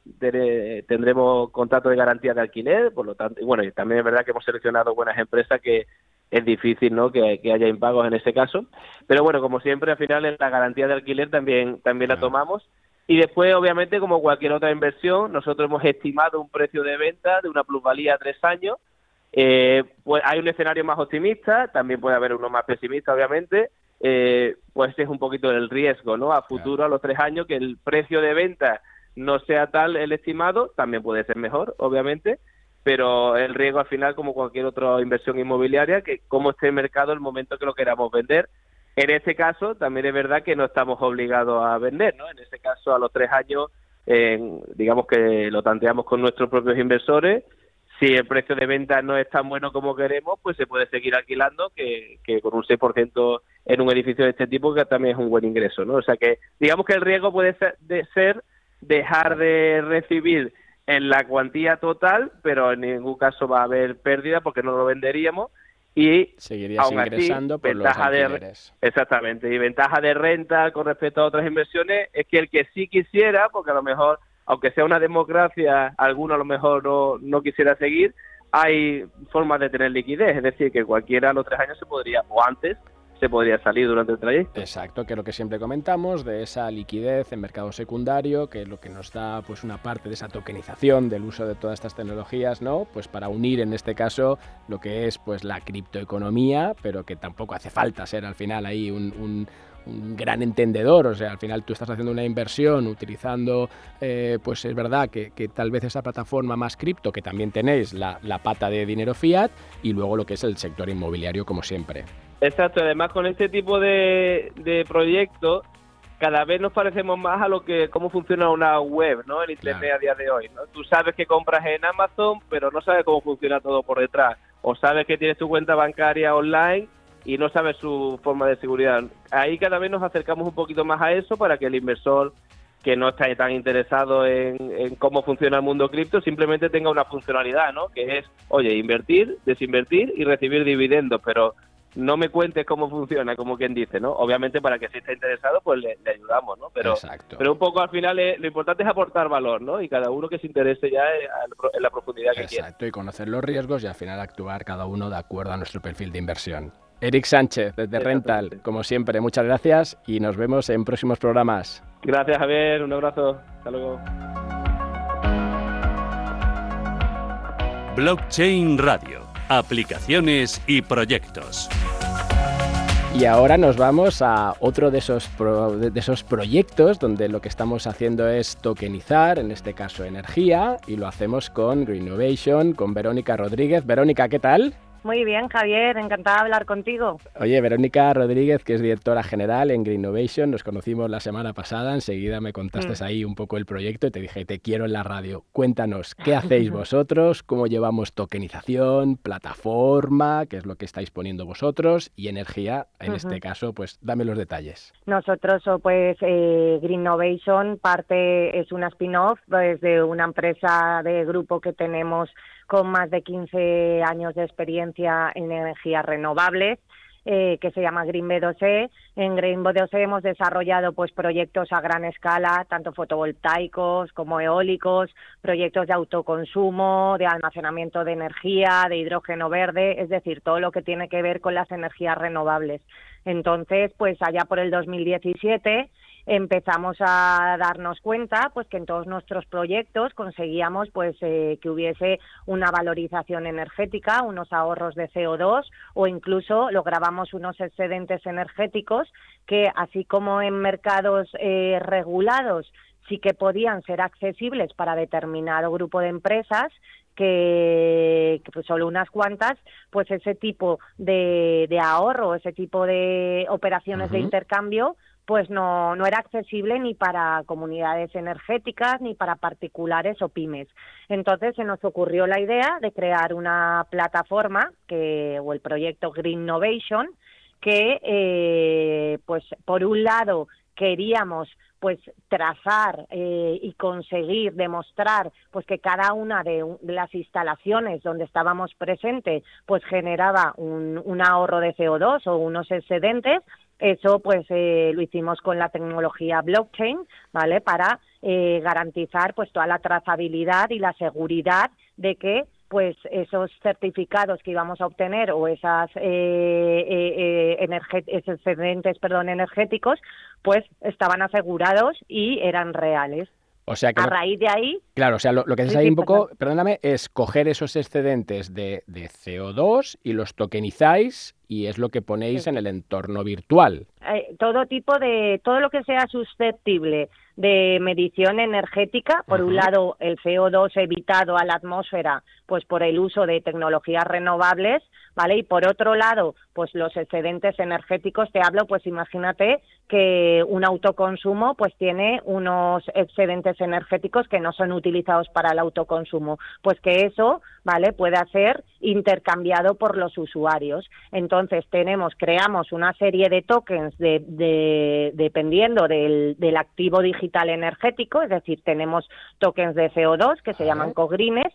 tendremos contrato de garantía de alquiler, por lo tanto, y bueno, y también es verdad que hemos seleccionado buenas empresas que es difícil ¿no? que, haya impagos en ese caso. Pero bueno, como siempre, al final la garantía de alquiler también, también la tomamos. Y después, obviamente, como cualquier otra inversión, nosotros hemos estimado un precio de venta de una plusvalía a tres años. Eh, pues hay un escenario más optimista, también puede haber uno más pesimista, obviamente. Eh, pues es un poquito el riesgo, ¿no? A futuro, a los tres años, que el precio de venta no sea tal el estimado, también puede ser mejor, obviamente pero el riesgo al final, como cualquier otra inversión inmobiliaria, que cómo esté el mercado el momento que lo queramos vender. En este caso, también es verdad que no estamos obligados a vender, ¿no? En este caso, a los tres años, digamos que lo tanteamos con nuestros propios inversores. Si el precio de venta no es tan bueno como queremos, pues se puede seguir alquilando, que, que con un 6% en un edificio de este tipo, que también es un buen ingreso, ¿no? O sea que, digamos que el riesgo puede ser, de ser dejar de recibir en la cuantía total, pero en ningún caso va a haber pérdida porque no lo venderíamos y seguirías ingresando por ventaja los de exactamente y ventaja de renta con respecto a otras inversiones es que el que sí quisiera porque a lo mejor aunque sea una democracia alguno a lo mejor no, no quisiera seguir hay formas de tener liquidez es decir que cualquiera a los tres años se podría o antes se podría salir durante el trayecto. Exacto, que es lo que siempre comentamos, de esa liquidez en mercado secundario, que es lo que nos da pues una parte de esa tokenización del uso de todas estas tecnologías, ¿no? Pues para unir en este caso lo que es pues la criptoeconomía, pero que tampoco hace falta ser al final ahí un, gran entendedor, o sea, al final tú estás haciendo una inversión utilizando, eh, pues es verdad que, tal vez esa plataforma más cripto, que también tenéis la, la pata de dinero fiat, y luego lo que es el sector inmobiliario como siempre. Exacto, además con este tipo de, de proyectos cada vez nos parecemos más a lo que cómo funciona una web, ¿no? En internet a día de hoy, ¿no? Tú sabes que compras en Amazon, pero no sabes cómo funciona todo por detrás, o sabes que tienes tu cuenta bancaria online y no sabes su forma de seguridad. Ahí cada vez nos acercamos un poquito más a eso para que el inversor que no está tan interesado en, en cómo funciona el mundo cripto simplemente tenga una funcionalidad, ¿no? Que es, oye, invertir, desinvertir y recibir dividendos, pero no me cuentes cómo funciona, como quien dice, ¿no? Obviamente para que si está interesado, pues le, ayudamos, ¿no? Pero, pero un poco al final lo importante es aportar valor, ¿no? Y cada uno que se interese ya en la profundidad que quiera. Exacto, y conocer los riesgos y al final actuar cada uno de acuerdo a nuestro perfil de inversión. Eric Sánchez, desde Rental, como siempre, muchas gracias y nos vemos en próximos programas. Gracias, Javier, un abrazo. Hasta luego. Blockchain Radio, aplicaciones y proyectos. Y ahora nos vamos a otro de esos, de esos proyectos donde lo que estamos haciendo es tokenizar, en este caso energía, y lo hacemos con Greenovation, con Verónica Rodríguez. Verónica, ¿qué tal? Muy bien, Javier, encantada de hablar contigo. Oye, Verónica Rodríguez, que es directora general en Green Innovation, nos conocimos la semana pasada, enseguida me contaste mm. ahí un poco el proyecto y te dije, te quiero en la radio. Cuéntanos, ¿qué hacéis vosotros? ¿Cómo llevamos tokenización, plataforma, qué es lo que estáis poniendo vosotros y energía? En este caso, pues dame los detalles. Nosotros, pues eh, Green Innovation, parte es una spin-off desde una empresa de grupo que tenemos con más de 15 años de experiencia en energías renovables. Eh, que se llama Green B2E. En Green B2E hemos desarrollado pues proyectos a gran escala, tanto fotovoltaicos como eólicos, proyectos de autoconsumo, de almacenamiento de energía, de hidrógeno verde, es decir, todo lo que tiene que ver con las energías renovables. Entonces, pues allá por el 2017 empezamos a darnos cuenta pues que en todos nuestros proyectos conseguíamos pues eh, que hubiese una valorización energética, unos ahorros de CO2 o incluso lográbamos unos excedentes energéticos que así como en mercados eh, regulados sí que podían ser accesibles para determinado grupo de empresas, que, pues solo unas cuantas, pues ese tipo de, de ahorro, ese tipo de operaciones de intercambio, pues no, no era accesible ni para comunidades energéticas ni para particulares o pymes. Entonces se nos ocurrió la idea de crear una plataforma que, o el proyecto Green Innovation que eh, pues por un lado queríamos pues trazar eh, y conseguir demostrar pues que cada una de, las instalaciones donde estábamos presentes pues generaba un, un ahorro de CO2 o unos excedentes eso pues eh, lo hicimos con la tecnología blockchain, ¿vale? Para eh, garantizar pues toda la trazabilidad y la seguridad de que pues esos certificados que íbamos a obtener o esas eh, esos excedentes perdón energéticos pues estaban asegurados y eran reales o sea que a raíz de ahí. Claro, o sea, lo, que haces ahí un poco, perdóname, es coger esos excedentes de, de, CO2 y los tokenizáis y es lo que ponéis en el entorno virtual. Eh, todo tipo de, todo lo que sea susceptible de medición energética, por un lado el CO2 evitado a la atmósfera, pues por el uso de tecnologías renovables, ¿vale? Y por otro lado, pues los excedentes energéticos, te hablo, pues imagínate que un autoconsumo pues tiene unos excedentes energéticos que no son utilizados para el autoconsumo, pues que eso, ¿vale? Pueda ser intercambiado por los usuarios. Entonces tenemos, creamos una serie de tokens de, dependiendo del, del activo digital energético, es decir, tenemos tokens de CO2 que se llaman cogrines,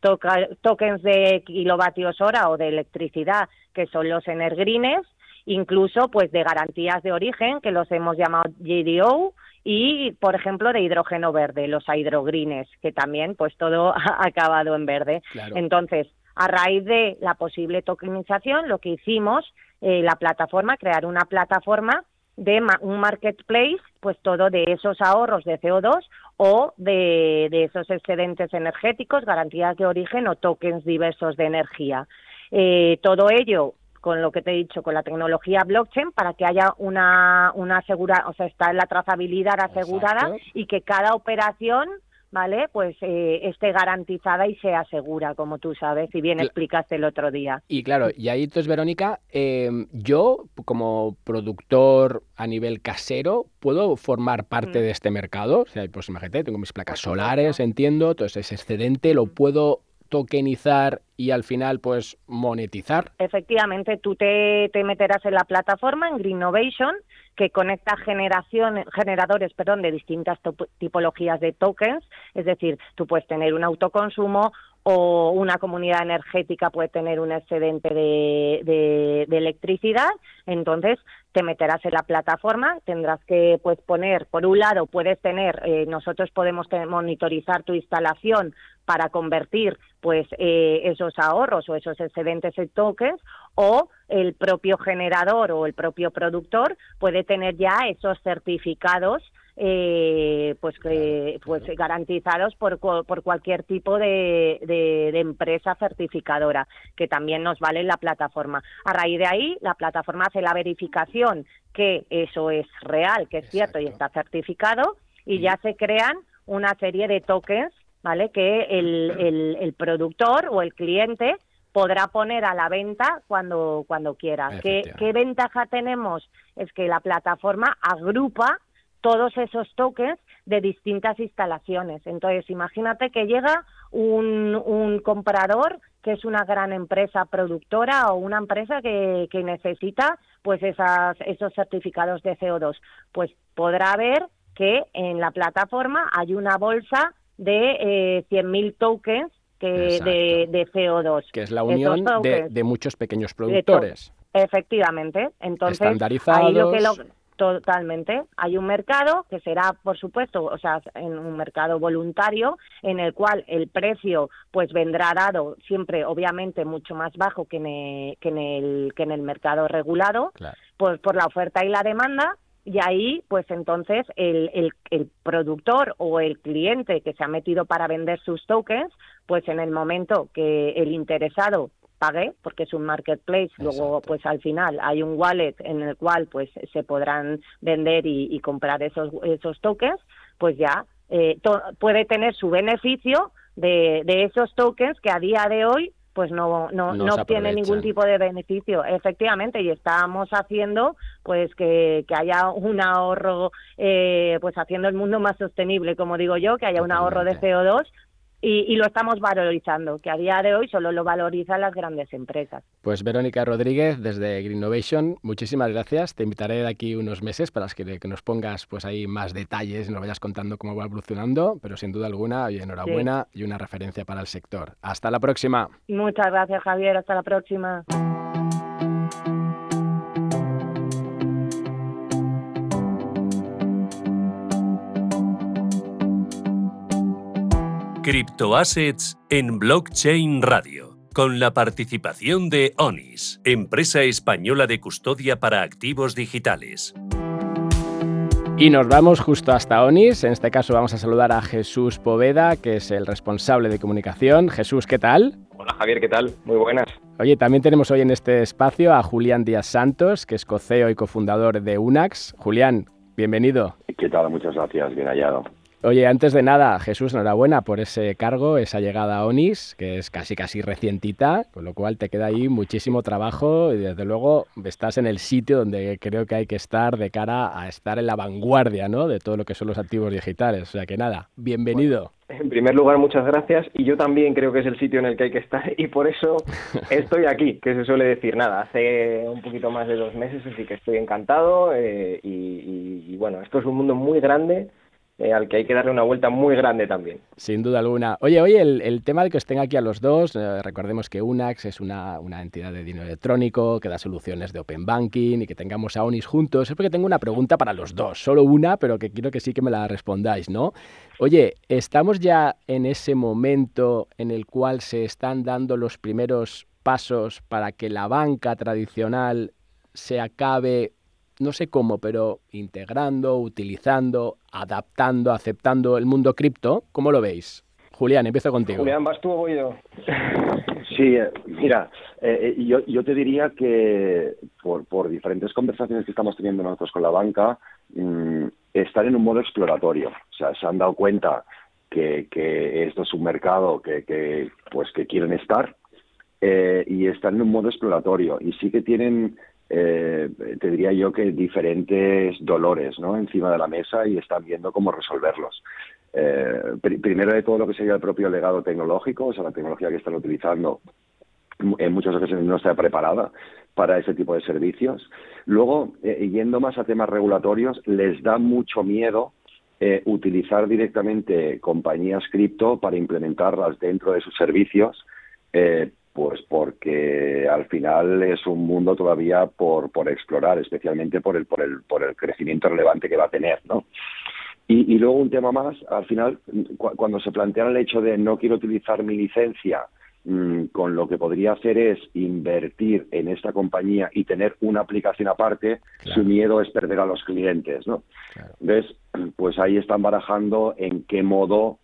tokens de kilovatios hora o de electricidad, que son los energrines, incluso pues de garantías de origen, que los hemos llamado GDO, y por ejemplo de hidrógeno verde, los hidrogrines, que también pues todo ha acabado en verde. Entonces, a raíz de la posible tokenización, lo que hicimos, eh, la plataforma, crear una plataforma de un marketplace, pues todo de esos ahorros de CO2 o de, esos excedentes energéticos, garantías de origen o tokens diversos de energía. Eh, todo ello con lo que te he dicho, con la tecnología blockchain, para que haya una, una segura, o sea, está la trazabilidad asegurada y que cada operación ¿vale? Pues eh, esté garantizada y sea segura, como tú sabes, y bien explicaste el otro día. Y claro, y ahí entonces, Verónica, em, yo como productor a nivel casero, ¿puedo formar parte mm. de este mercado? O sea, pues imagínate, tengo mis placas solares, entiendo, entonces ese excedente lo puedo tokenizar y al final pues monetizar? Efectivamente, tú te, te meterás en la plataforma en Green Innovation que conecta generación, generadores perdón, de distintas tipologías de tokens, es decir, tú puedes tener un autoconsumo o una comunidad energética puede tener un excedente de, de, electricidad, entonces te meterás en la plataforma, tendrás que pues poner, por un lado puedes tener, eh, nosotros podemos monitorizar tu instalación para convertir pues eh, esos ahorros o esos excedentes en tokens o el propio generador o el propio productor puede tener ya esos certificados eh, pues pues garantizados por, por cualquier tipo de, de, empresa certificadora que también nos vale la plataforma. A raíz de ahí la plataforma hace la verificación que eso es real que es cierto y está certificado y ya se crean una serie de tokens vale que el, el, el productor o el cliente podrá poner a la venta cuando, cuando quiera. ¿Qué, ¿Qué, ventaja tenemos? Es que la plataforma agrupa todos esos tokens de distintas instalaciones. Entonces, imagínate que llega un, un comprador que es una gran empresa productora o una empresa que, que necesita pues esas, esos certificados de CO2. Pues podrá ver que en la plataforma hay una bolsa de eh, 100.000 tokens que de, CO2. Que es la unión de, muchos pequeños productores. Efectivamente. Entonces, ahí lo que lo, Totalmente. Hay un mercado que será, por supuesto, o sea, en un mercado voluntario en el cual el precio pues vendrá dado siempre, obviamente, mucho más bajo que en el, que en el, que en el mercado regulado, pues por la oferta y la demanda. Y ahí, pues entonces, el, el, el productor o el cliente que se ha metido para vender sus tokens, pues en el momento que el interesado pague porque es un marketplace. Luego pues al final hay un wallet en el cual pues se podrán vender y, comprar esos esos tokens pues ya eh, puede tener su beneficio de, de esos tokens que a día de hoy pues no no, no, obtiene ningún tipo de beneficio. Efectivamente y estamos haciendo pues que, que haya un ahorro eh, pues haciendo el mundo más sostenible como digo yo que haya un ahorro de CO2 y, lo estamos valorizando, que a día de hoy solo lo valorizan las grandes empresas. Pues Verónica Rodríguez, desde Greennovation, muchísimas gracias. Te invitaré de aquí unos meses para que, que, nos pongas pues ahí más detalles y nos vayas contando cómo va evolucionando, pero sin duda alguna, y enhorabuena y una referencia para el sector. Hasta la próxima. Muchas gracias, Javier. Hasta la próxima. Criptoassets en Blockchain Radio, con la participación de ONIS, empresa española de custodia para activos digitales. Y nos vamos justo hasta ONIS. En este caso vamos a saludar a Jesús Poveda, que es el responsable de comunicación. Jesús, ¿qué tal? Hola Javier, ¿qué tal? Muy buenas. Oye, también tenemos hoy en este espacio a Julián Díaz Santos, que es coceo y cofundador de UNAX. Julián, bienvenido. ¿Qué tal? Muchas gracias, bien hallado. Oye, antes de nada, Jesús, enhorabuena por ese cargo, esa llegada a ONIS, que es casi casi recientita, con lo cual te queda ahí muchísimo trabajo y desde luego estás en el sitio donde creo que hay que estar de cara a estar en la vanguardia ¿no? de todo lo que son los activos digitales. O sea que nada, bienvenido. en primer lugar, muchas gracias y yo también creo que es el sitio en el que hay que estar y por eso estoy aquí, que se suele decir nada, hace un poquito más de dos meses, así que estoy encantado eh, y bueno, esto es un mundo muy grande eh, al que hay que darle una vuelta muy grande también. Sin duda alguna. Oye, oye, el, tema de que os tenga aquí a los dos, eh, recordemos que UNAX es una, entidad de dinero electrónico que da soluciones de Open Banking y que tengamos a ONIS juntos, es porque tengo una pregunta para los dos, solo una, pero que quiero que sí que me la respondáis, ¿no? Oye, ¿estamos ya en ese momento en el cual se están dando los primeros pasos para que la banca tradicional se acabe no sé cómo, pero integrando, utilizando, adaptando, aceptando el mundo cripto. ¿Cómo lo veis? Julián, empiezo contigo. Julián, ¿vas tú o yo? Sí, eh, mira, eh, eh, yo, yo, te diría que por, por, diferentes conversaciones que estamos teniendo nosotros con la banca, mm, están en un modo exploratorio. O sea, se han dado cuenta que, que esto es un mercado que, que pues que quieren estar y están en un modo exploratorio. Y sí que tienen eh, te diría yo que diferentes dolores encima de la mesa y están viendo cómo resolverlos. Eh, primero de todo lo que sería el propio legado tecnológico, o sea, la tecnología que están utilizando en muchas ocasiones no está preparada para ese tipo de servicios. Luego, eh, yendo más a temas regulatorios, les da mucho miedo eh, utilizar directamente compañías cripto para implementarlas dentro de sus servicios eh, pues porque al final es un mundo todavía por, por explorar, especialmente por el, por, el, por el crecimiento relevante que va a tener, ¿no? Y, luego un tema más, al final, cuando se plantea el hecho de no quiero utilizar mi licencia, mm, con lo que podría hacer es invertir en esta compañía y tener una aplicación aparte, su miedo es perder a los clientes, ¿no? Entonces, pues ahí están barajando en qué modo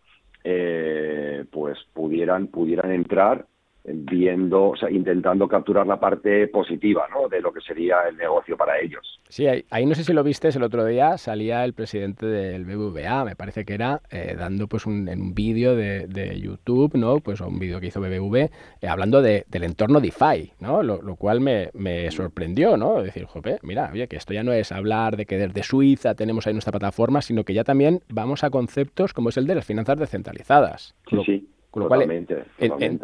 eh, pues pudieran pudieran entrar viendo, o sea, intentando capturar la parte positiva ¿no? de lo que sería el negocio para ellos. Sí, ahí, no sé si lo viste el otro día, salía el presidente del BBVA, me parece que era, eh, dando pues un, un vídeo de, de, YouTube, ¿no? Pues un vídeo que hizo BBV, eh, hablando de, del entorno DeFi, ¿no? Lo, lo cual me, me, sorprendió, ¿no? Decir, jope, mira, oye, que esto ya no es hablar de que desde Suiza tenemos ahí nuestra plataforma, sino que ya también vamos a conceptos como es el de las finanzas descentralizadas. Sí, sí Con lo cual,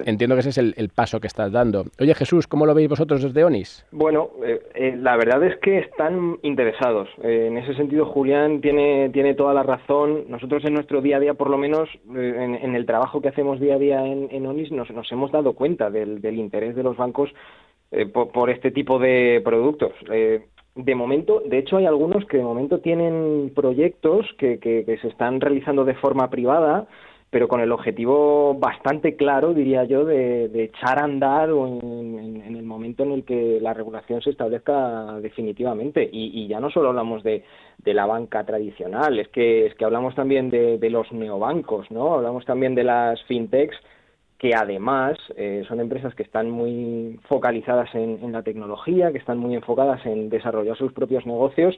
entiendo que ese es el, paso que estás dando. Oye, Jesús, ¿cómo lo veis vosotros desde ONIS? Bueno, eh, eh, la verdad es que están interesados. Eh, en ese sentido, Julián tiene, tiene toda la razón. Nosotros en nuestro día a día, por lo menos en, el trabajo que hacemos día a día en, ONIS, nos, nos, hemos dado cuenta del, interés de los bancos por, este tipo de productos de momento, de hecho hay algunos que de momento tienen proyectos que, que, se están realizando de forma privada, pero con el objetivo bastante claro, diría yo, de, echar a andar en, en, el momento en el que la regulación se establezca definitivamente. Y, ya no solo hablamos de, de, la banca tradicional, es que, es que hablamos también de, de los neobancos, ¿no? Hablamos también de las fintechs que además eh, son empresas que están muy focalizadas en, la tecnología, que están muy enfocadas en desarrollar sus propios negocios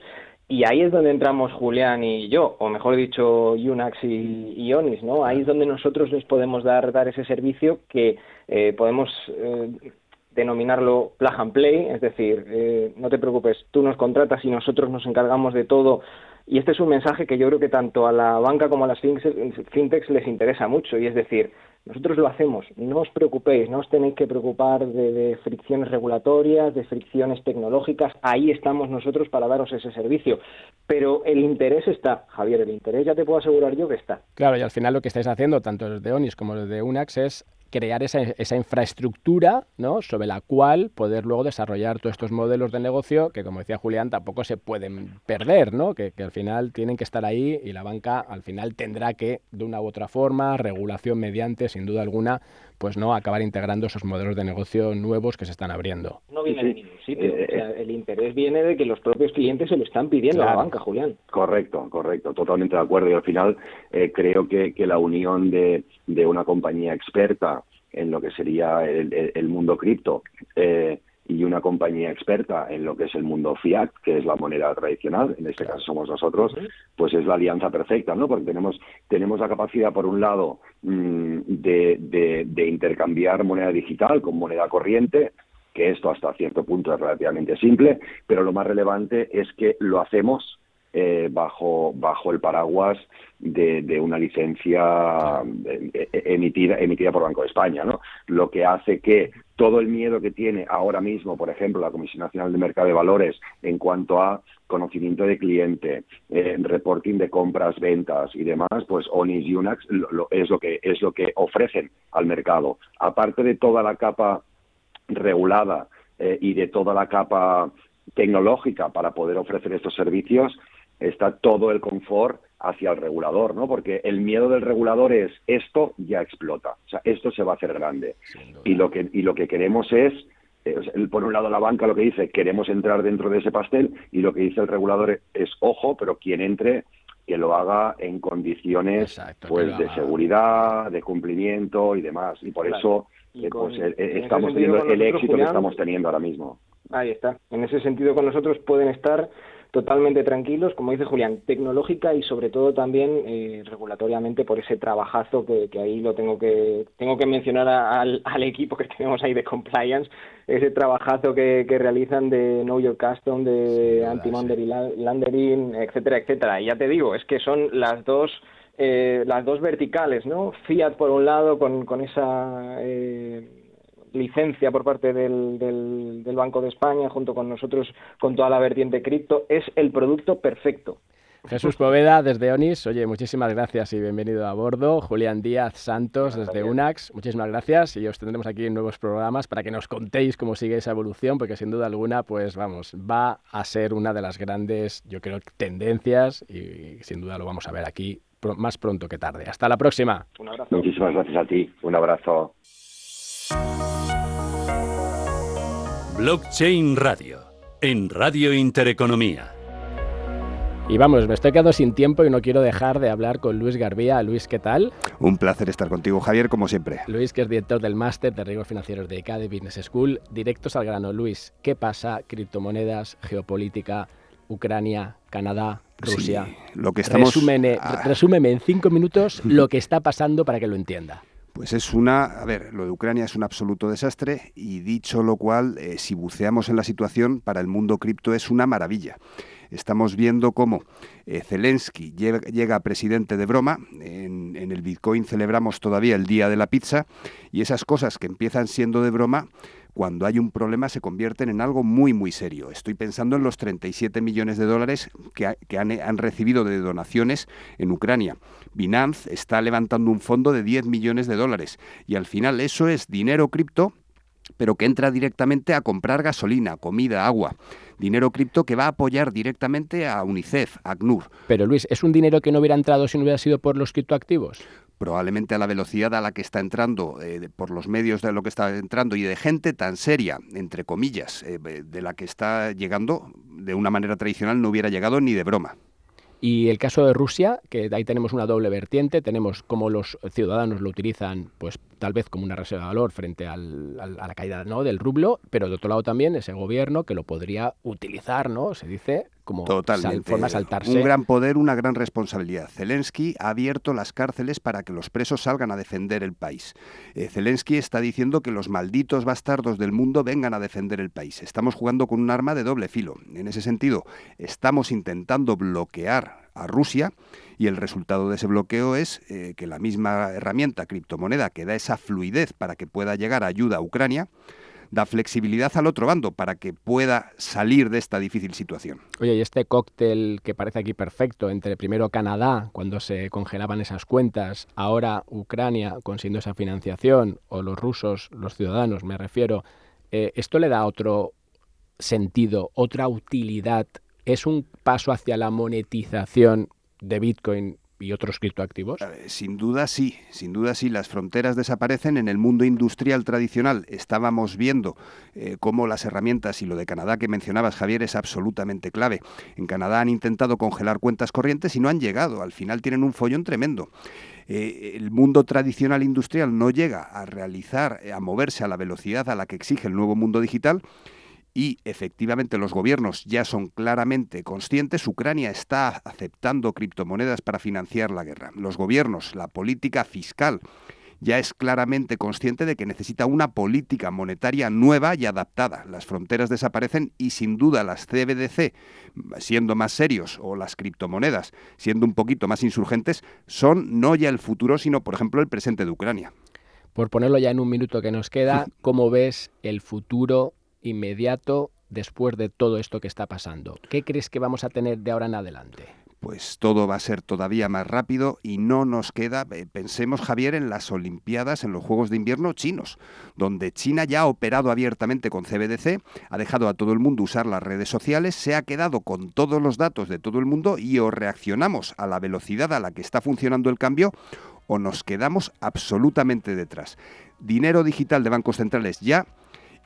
y ahí es donde entramos Julián y yo, o mejor dicho, Unax y, Ionis, ¿no? Ahí es donde nosotros les podemos dar, dar ese servicio que eh, podemos eh, denominarlo plug and play, es decir, no te preocupes, tú nos contratas y nosotros nos encargamos de todo y este es un mensaje que yo creo que tanto a la banca como a las fintechs les interesa mucho, y es decir, nosotros lo hacemos, no os preocupéis, no os tenéis que preocupar de, fricciones regulatorias, de fricciones tecnológicas, ahí estamos nosotros para daros ese servicio. Pero el interés está, Javier, el interés ya te puedo asegurar yo que está. Claro, y al final lo que estáis haciendo, tanto desde ONIS como desde UNAX, es crear esa, esa, infraestructura ¿no? sobre la cual poder luego desarrollar todos estos modelos de negocio que, como decía Julián, tampoco se pueden perder, ¿no? que, que, al final tienen que estar ahí y la banca al final tendrá que, de una u otra forma, regulación mediante, sin duda alguna, pues no acabar integrando esos modelos de negocio nuevos que se están abriendo. No viene de ningún sitio. Eh, eh, el interés viene de que los propios clientes se lo están pidiendo a la banca, Julián. Correcto, correcto, totalmente de acuerdo. Y al final eh, creo que, que la unión de, de una compañía experta en lo que sería el, mundo cripto eh, y una compañía experta en lo que es el mundo fiat, que es la moneda tradicional, en este caso somos nosotros, pues es la alianza perfecta, ¿no? Porque tenemos, tenemos la capacidad, por un lado, mm, de, de intercambiar moneda digital con moneda corriente, que esto hasta cierto punto es relativamente simple, pero lo más relevante es que lo hacemos eh, bajo, bajo el paraguas de, una licencia eh, emitida, emitida por Banco de España, ¿no? Lo que hace que todo el miedo que tiene ahora mismo, por ejemplo, la Comisión Nacional de Mercado de Valores en cuanto a conocimiento de cliente, eh, reporting de compras, ventas y demás, pues Onis y Unax es lo que es lo que ofrecen al mercado. Aparte de toda la capa regulada y de toda la capa tecnológica para poder ofrecer estos servicios, está todo el confort hacia el regulador, ¿no? Porque el miedo del regulador es esto ya explota, o sea, esto se va a hacer grande. Y lo que y lo que queremos es eh, por un lado la banca lo que dice, queremos entrar dentro de ese pastel y lo que dice el regulador es, ojo, pero quien entre que lo haga en condiciones pues de seguridad, de cumplimiento y demás. Y por eso eh, pues, eh, estamos teniendo el éxito que estamos teniendo ahora mismo. Ahí está. En ese sentido con nosotros pueden estar totalmente tranquilos, como dice Julián, tecnológica y sobre todo también eh, regulatoriamente por ese trabajazo que, ahí lo tengo que tengo que mencionar al, equipo que tenemos ahí de compliance, ese trabajazo que, realizan de Know Your Custom, de Anti-Money Laundering, etcétera, etcétera. Y ya te digo, es que son las dos eh, las dos verticales, ¿no? Fiat por un lado con, con esa eh, licencia por parte del, del, Banco de España, junto con nosotros, con toda la vertiente cripto, es el producto perfecto. Jesús Poveda desde ONIS, oye, muchísimas gracias y bienvenido a bordo. Julián Díaz Santos desde UNAX, muchísimas gracias y os tendremos aquí en nuevos programas para que nos contéis cómo sigue esa evolución, porque sin duda alguna, pues vamos, va a ser una de las grandes, yo creo, tendencias y sin duda lo vamos a ver aquí más pronto que tarde. Hasta la próxima. Un abrazo. Muchísimas gracias a ti. Un abrazo. Blockchain Radio, en Radio Intereconomía. Y vamos, me estoy quedando sin tiempo y no quiero dejar de hablar con Luis Garbía. Luis, ¿qué tal? Un placer estar contigo, Javier, como siempre. Luis, que es director del máster de riesgos financieros de ECADE Business School. Directos al grano. Luis, ¿qué pasa? Criptomonedas, geopolítica, Ucrania, Canadá, Rusia. lo que estamos... Ah. resúmeme en cinco minutos lo que está pasando para que lo entienda. Pues es una, a ver, lo de Ucrania es un absoluto desastre y dicho lo cual, eh, si buceamos en la situación, para el mundo cripto es una maravilla. Estamos viendo cómo eh, Zelensky llega, presidente de broma, en, en el Bitcoin celebramos todavía el Día de la Pizza, y esas cosas que empiezan siendo de broma, cuando hay un problema se convierten en algo muy, muy serio. Estoy pensando en los 37 millones de dólares que, han, recibido de donaciones en Ucrania. Binance está levantando un fondo de 10 millones de dólares y al final eso es dinero cripto pero que entra directamente a comprar gasolina, comida, agua. Dinero cripto que va a apoyar directamente a UNICEF, a ACNUR. Pero Luis, ¿es un dinero que no hubiera entrado si no hubiera sido por los criptoactivos? probablemente a la velocidad a la que está entrando, eh, por los medios de lo que está entrando y de gente tan seria, entre comillas, eh, de la que está llegando, de una manera tradicional no hubiera llegado ni de broma. Y el caso de Rusia, que ahí tenemos una doble vertiente, tenemos cómo los ciudadanos lo utilizan, pues tal vez como una reserva de valor frente al, a la caída ¿no? del rublo, pero de otro lado también ese gobierno que lo podría utilizar, ¿no? Se dice como forma de saltarse. Un gran poder, una gran responsabilidad. Zelensky ha abierto las cárceles para que los presos salgan a defender el país. Eh, Zelensky está diciendo que los malditos bastardos del mundo vengan a defender el país. Estamos jugando con un arma de doble filo. En ese sentido, estamos intentando bloquear a Rusia y el resultado de ese bloqueo es eh, que la misma herramienta criptomoneda que da esa fluidez para que pueda llegar ayuda a Ucrania, da flexibilidad al otro bando para que pueda salir de esta difícil situación. Oye, y este cóctel que parece aquí perfecto entre primero Canadá, cuando se congelaban esas cuentas, ahora Ucrania consiguiendo esa financiación, o los rusos, los ciudadanos, me refiero, eh, ¿esto le da otro sentido, otra utilidad? ¿Es un paso hacia la monetización de Bitcoin y otros criptoactivos? Sin duda sí, sin duda sí, las fronteras desaparecen en el mundo industrial tradicional. Estábamos viendo eh, cómo las herramientas y lo de Canadá que mencionabas, Javier, es absolutamente clave. En Canadá han intentado congelar cuentas corrientes y no han llegado. Al final tienen un follón tremendo. Eh, el mundo tradicional industrial no llega a realizar, a moverse a la velocidad a la que exige el nuevo mundo digital y efectivamente los gobiernos ya son claramente conscientes, Ucrania está aceptando criptomonedas para financiar la guerra. Los gobiernos, la política fiscal ya es claramente consciente de que necesita una política monetaria nueva y adaptada. Las fronteras desaparecen y sin duda las CBDC, siendo más serios, o las criptomonedas, siendo un poquito más insurgentes, son no ya el futuro, sino por ejemplo el presente de Ucrania. Por ponerlo ya en un minuto que nos queda, ¿cómo ves el futuro inmediato después de todo esto que está pasando? ¿Qué crees que vamos a tener de ahora en adelante? pues todo va a ser todavía más rápido y no nos queda, eh, pensemos Javier, en las Olimpiadas, en los Juegos de Invierno chinos, donde China ya ha operado abiertamente con CBDC, ha dejado a todo el mundo usar las redes sociales, se ha quedado con todos los datos de todo el mundo y o reaccionamos a la velocidad a la que está funcionando el cambio o nos quedamos absolutamente detrás. Dinero digital de bancos centrales ya,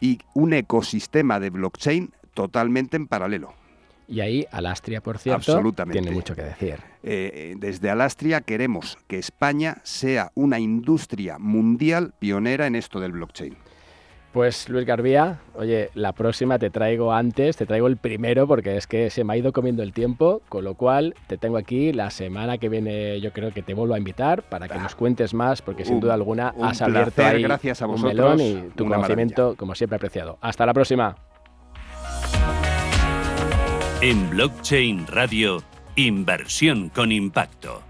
y un ecosistema de blockchain totalmente en paralelo. Y ahí Alastria, por cierto, tiene mucho que decir. Eh, desde Alastria queremos que España sea una industria mundial pionera en esto del blockchain. Pues Luis Garbía, oye, la próxima te traigo antes, te traigo el primero porque es que se me ha ido comiendo el tiempo, con lo cual te tengo aquí la semana que viene, yo creo que te vuelvo a invitar para que nos cuentes más, porque sin duda alguna has abierto ahí gracias a un melón y tu conocimiento, como siempre, apreciado. Hasta la próxima. En Blockchain Radio, inversión con impacto.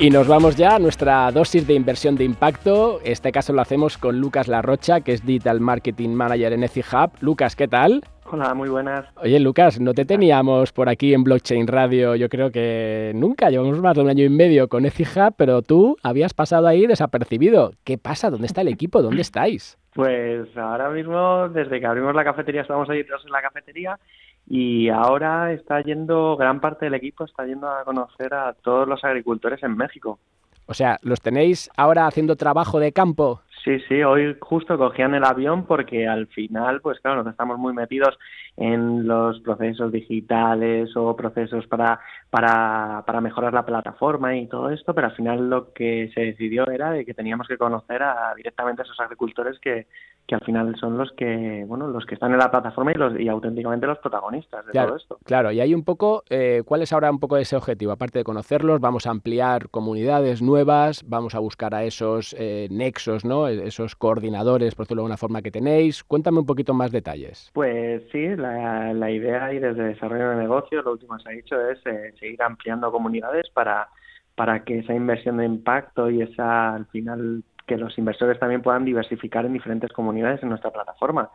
Y nos vamos ya a nuestra dosis de inversión de impacto. Este caso lo hacemos con Lucas Larrocha, que es Digital Marketing Manager en EciHub. Lucas, ¿qué tal? Hola, muy buenas. Oye, Lucas, no te teníamos por aquí en Blockchain Radio, yo creo que nunca, llevamos más de un año y medio con EciHub, pero tú habías pasado ahí desapercibido. ¿Qué pasa? ¿Dónde está el equipo? ¿Dónde estáis? Pues ahora mismo, desde que abrimos la cafetería, estamos ahí todos en la cafetería y ahora está yendo, gran parte del equipo está yendo a conocer a todos los agricultores en México. O sea, ¿los tenéis ahora haciendo trabajo de campo? Sí, sí, hoy justo cogían el avión porque al final, pues claro, nos estamos muy metidos en los procesos digitales o procesos para, para, para mejorar la plataforma y todo esto, pero al final lo que se decidió era de que teníamos que conocer a, directamente a esos agricultores que, que al final son los que bueno los que están en la plataforma y, los, y auténticamente los protagonistas de todo esto. Claro, y hay un poco, eh, ¿cuál es ahora un poco ese objetivo? Aparte de conocerlos, vamos a ampliar comunidades nuevas, vamos a buscar a esos eh, nexos, ¿no? E-, esos coordinadores, por decirlo de alguna forma, que tenéis. Cuéntame un poquito más detalles. Pues sí, la, la idea y desde desarrollo de negocios, lo último que se ha dicho es eh, seguir ampliando comunidades para para que esa inversión de impacto y esa al final que los inversores también puedan diversificar en diferentes comunidades en nuestra plataforma.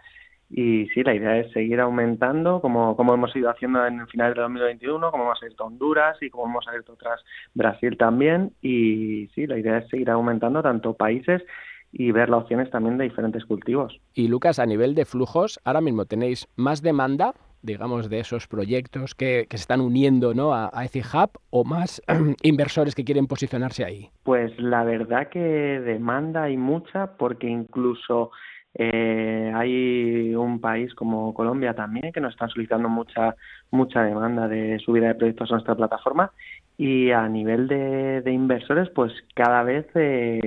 Y sí, la idea es seguir aumentando, como, como hemos ido haciendo en el final de 2021, como hemos abierto Honduras y como hemos abierto otras, Brasil también. Y sí, la idea es seguir aumentando tanto países y ver las opciones también de diferentes cultivos. Y Lucas, a nivel de flujos, ahora mismo tenéis más demanda digamos, de esos proyectos que, que se están uniendo ¿no? a, a Hub o más inversores que quieren posicionarse ahí? Pues la verdad que demanda hay mucha porque incluso eh, hay un país como Colombia también que nos están solicitando mucha mucha demanda de subida de proyectos a nuestra plataforma y a nivel de, inversores pues cada vez eh,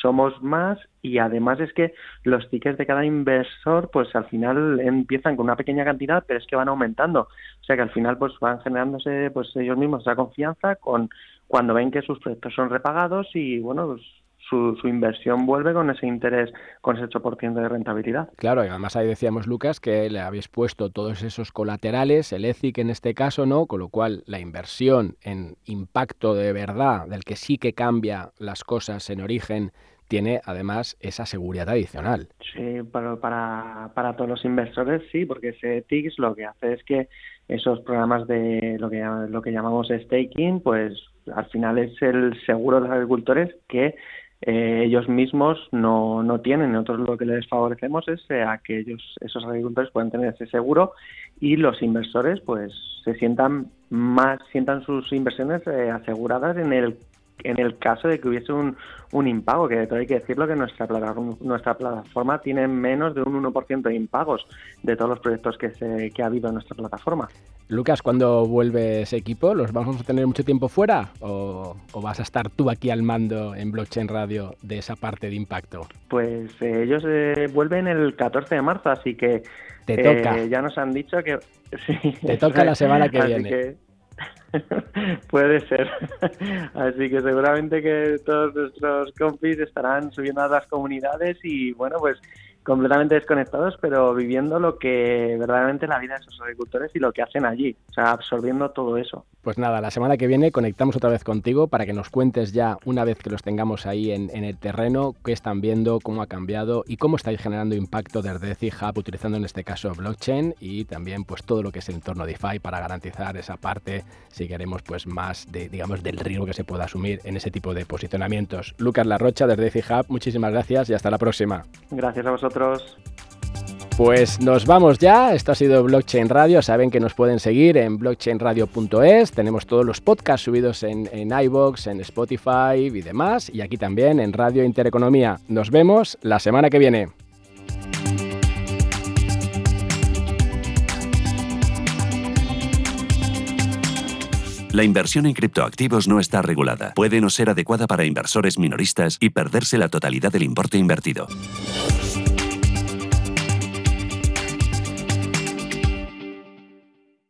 somos más y además es que los tickets de cada inversor pues al final empiezan con una pequeña cantidad pero es que van aumentando. O sea que al final pues van generándose pues ellos mismos esa confianza con cuando ven que sus proyectos son repagados y bueno pues su, inversión vuelve con ese interés, con ese 8% de rentabilidad. Claro, y además ahí decíamos, Lucas, que le habéis puesto todos esos colaterales, el ECIC en este caso, ¿no? Con lo cual la inversión en impacto de verdad, del que sí que cambia las cosas en origen, tiene además esa seguridad adicional. Sí, para, para, para todos los inversores sí, porque ese TIX lo que hace es que esos programas de lo que, lo que llamamos staking, pues al final es el seguro de los agricultores que eh, ellos mismos no, no tienen. Nosotros lo que les favorecemos es eh, a que ellos, esos agricultores puedan tener ese seguro y los inversores pues se sientan más, sientan sus inversiones eh, aseguradas en el en el caso de que hubiese un, un impago, que hay que decirlo que nuestra plataforma, nuestra plataforma tiene menos de un 1% de impagos de todos los proyectos que, se, que ha habido en nuestra plataforma. Lucas, ¿cuándo vuelve ese equipo? ¿Los vamos a tener mucho tiempo fuera o, vas a estar tú aquí al mando en Blockchain Radio de esa parte de impacto? Pues eh, ellos eh, vuelven el 14 de marzo, así que Te toca. Eh, ya nos han dicho que... Te toca la semana que viene. Puede ser. Así que seguramente que todos nuestros compis estarán subiendo a las comunidades y bueno, pues completamente desconectados, pero viviendo lo que verdaderamente la vida de esos agricultores y lo que hacen allí, o sea, absorbiendo todo eso. Pues nada, la semana que viene conectamos otra vez contigo para que nos cuentes ya, una vez que los tengamos ahí en, el terreno, qué están viendo, cómo ha cambiado y cómo estáis generando impacto desde Hub utilizando en este caso blockchain y también pues todo lo que es el entorno DeFi para garantizar esa parte, si queremos, pues más de, digamos, del riesgo que se pueda asumir en ese tipo de posicionamientos. Lucas Larrocha desde Hub, muchísimas gracias y hasta la próxima. Gracias a vosotros. Pues nos vamos ya, esto ha sido Blockchain Radio, saben que nos pueden seguir en blockchainradio.es, tenemos todos los podcasts subidos en, en iVoox, en Spotify y demás, y aquí también en Radio Intereconomía. Nos vemos la semana que viene. La inversión en criptoactivos no está regulada. Puede no ser adecuada para inversores minoristas y perderse la totalidad del importe invertido.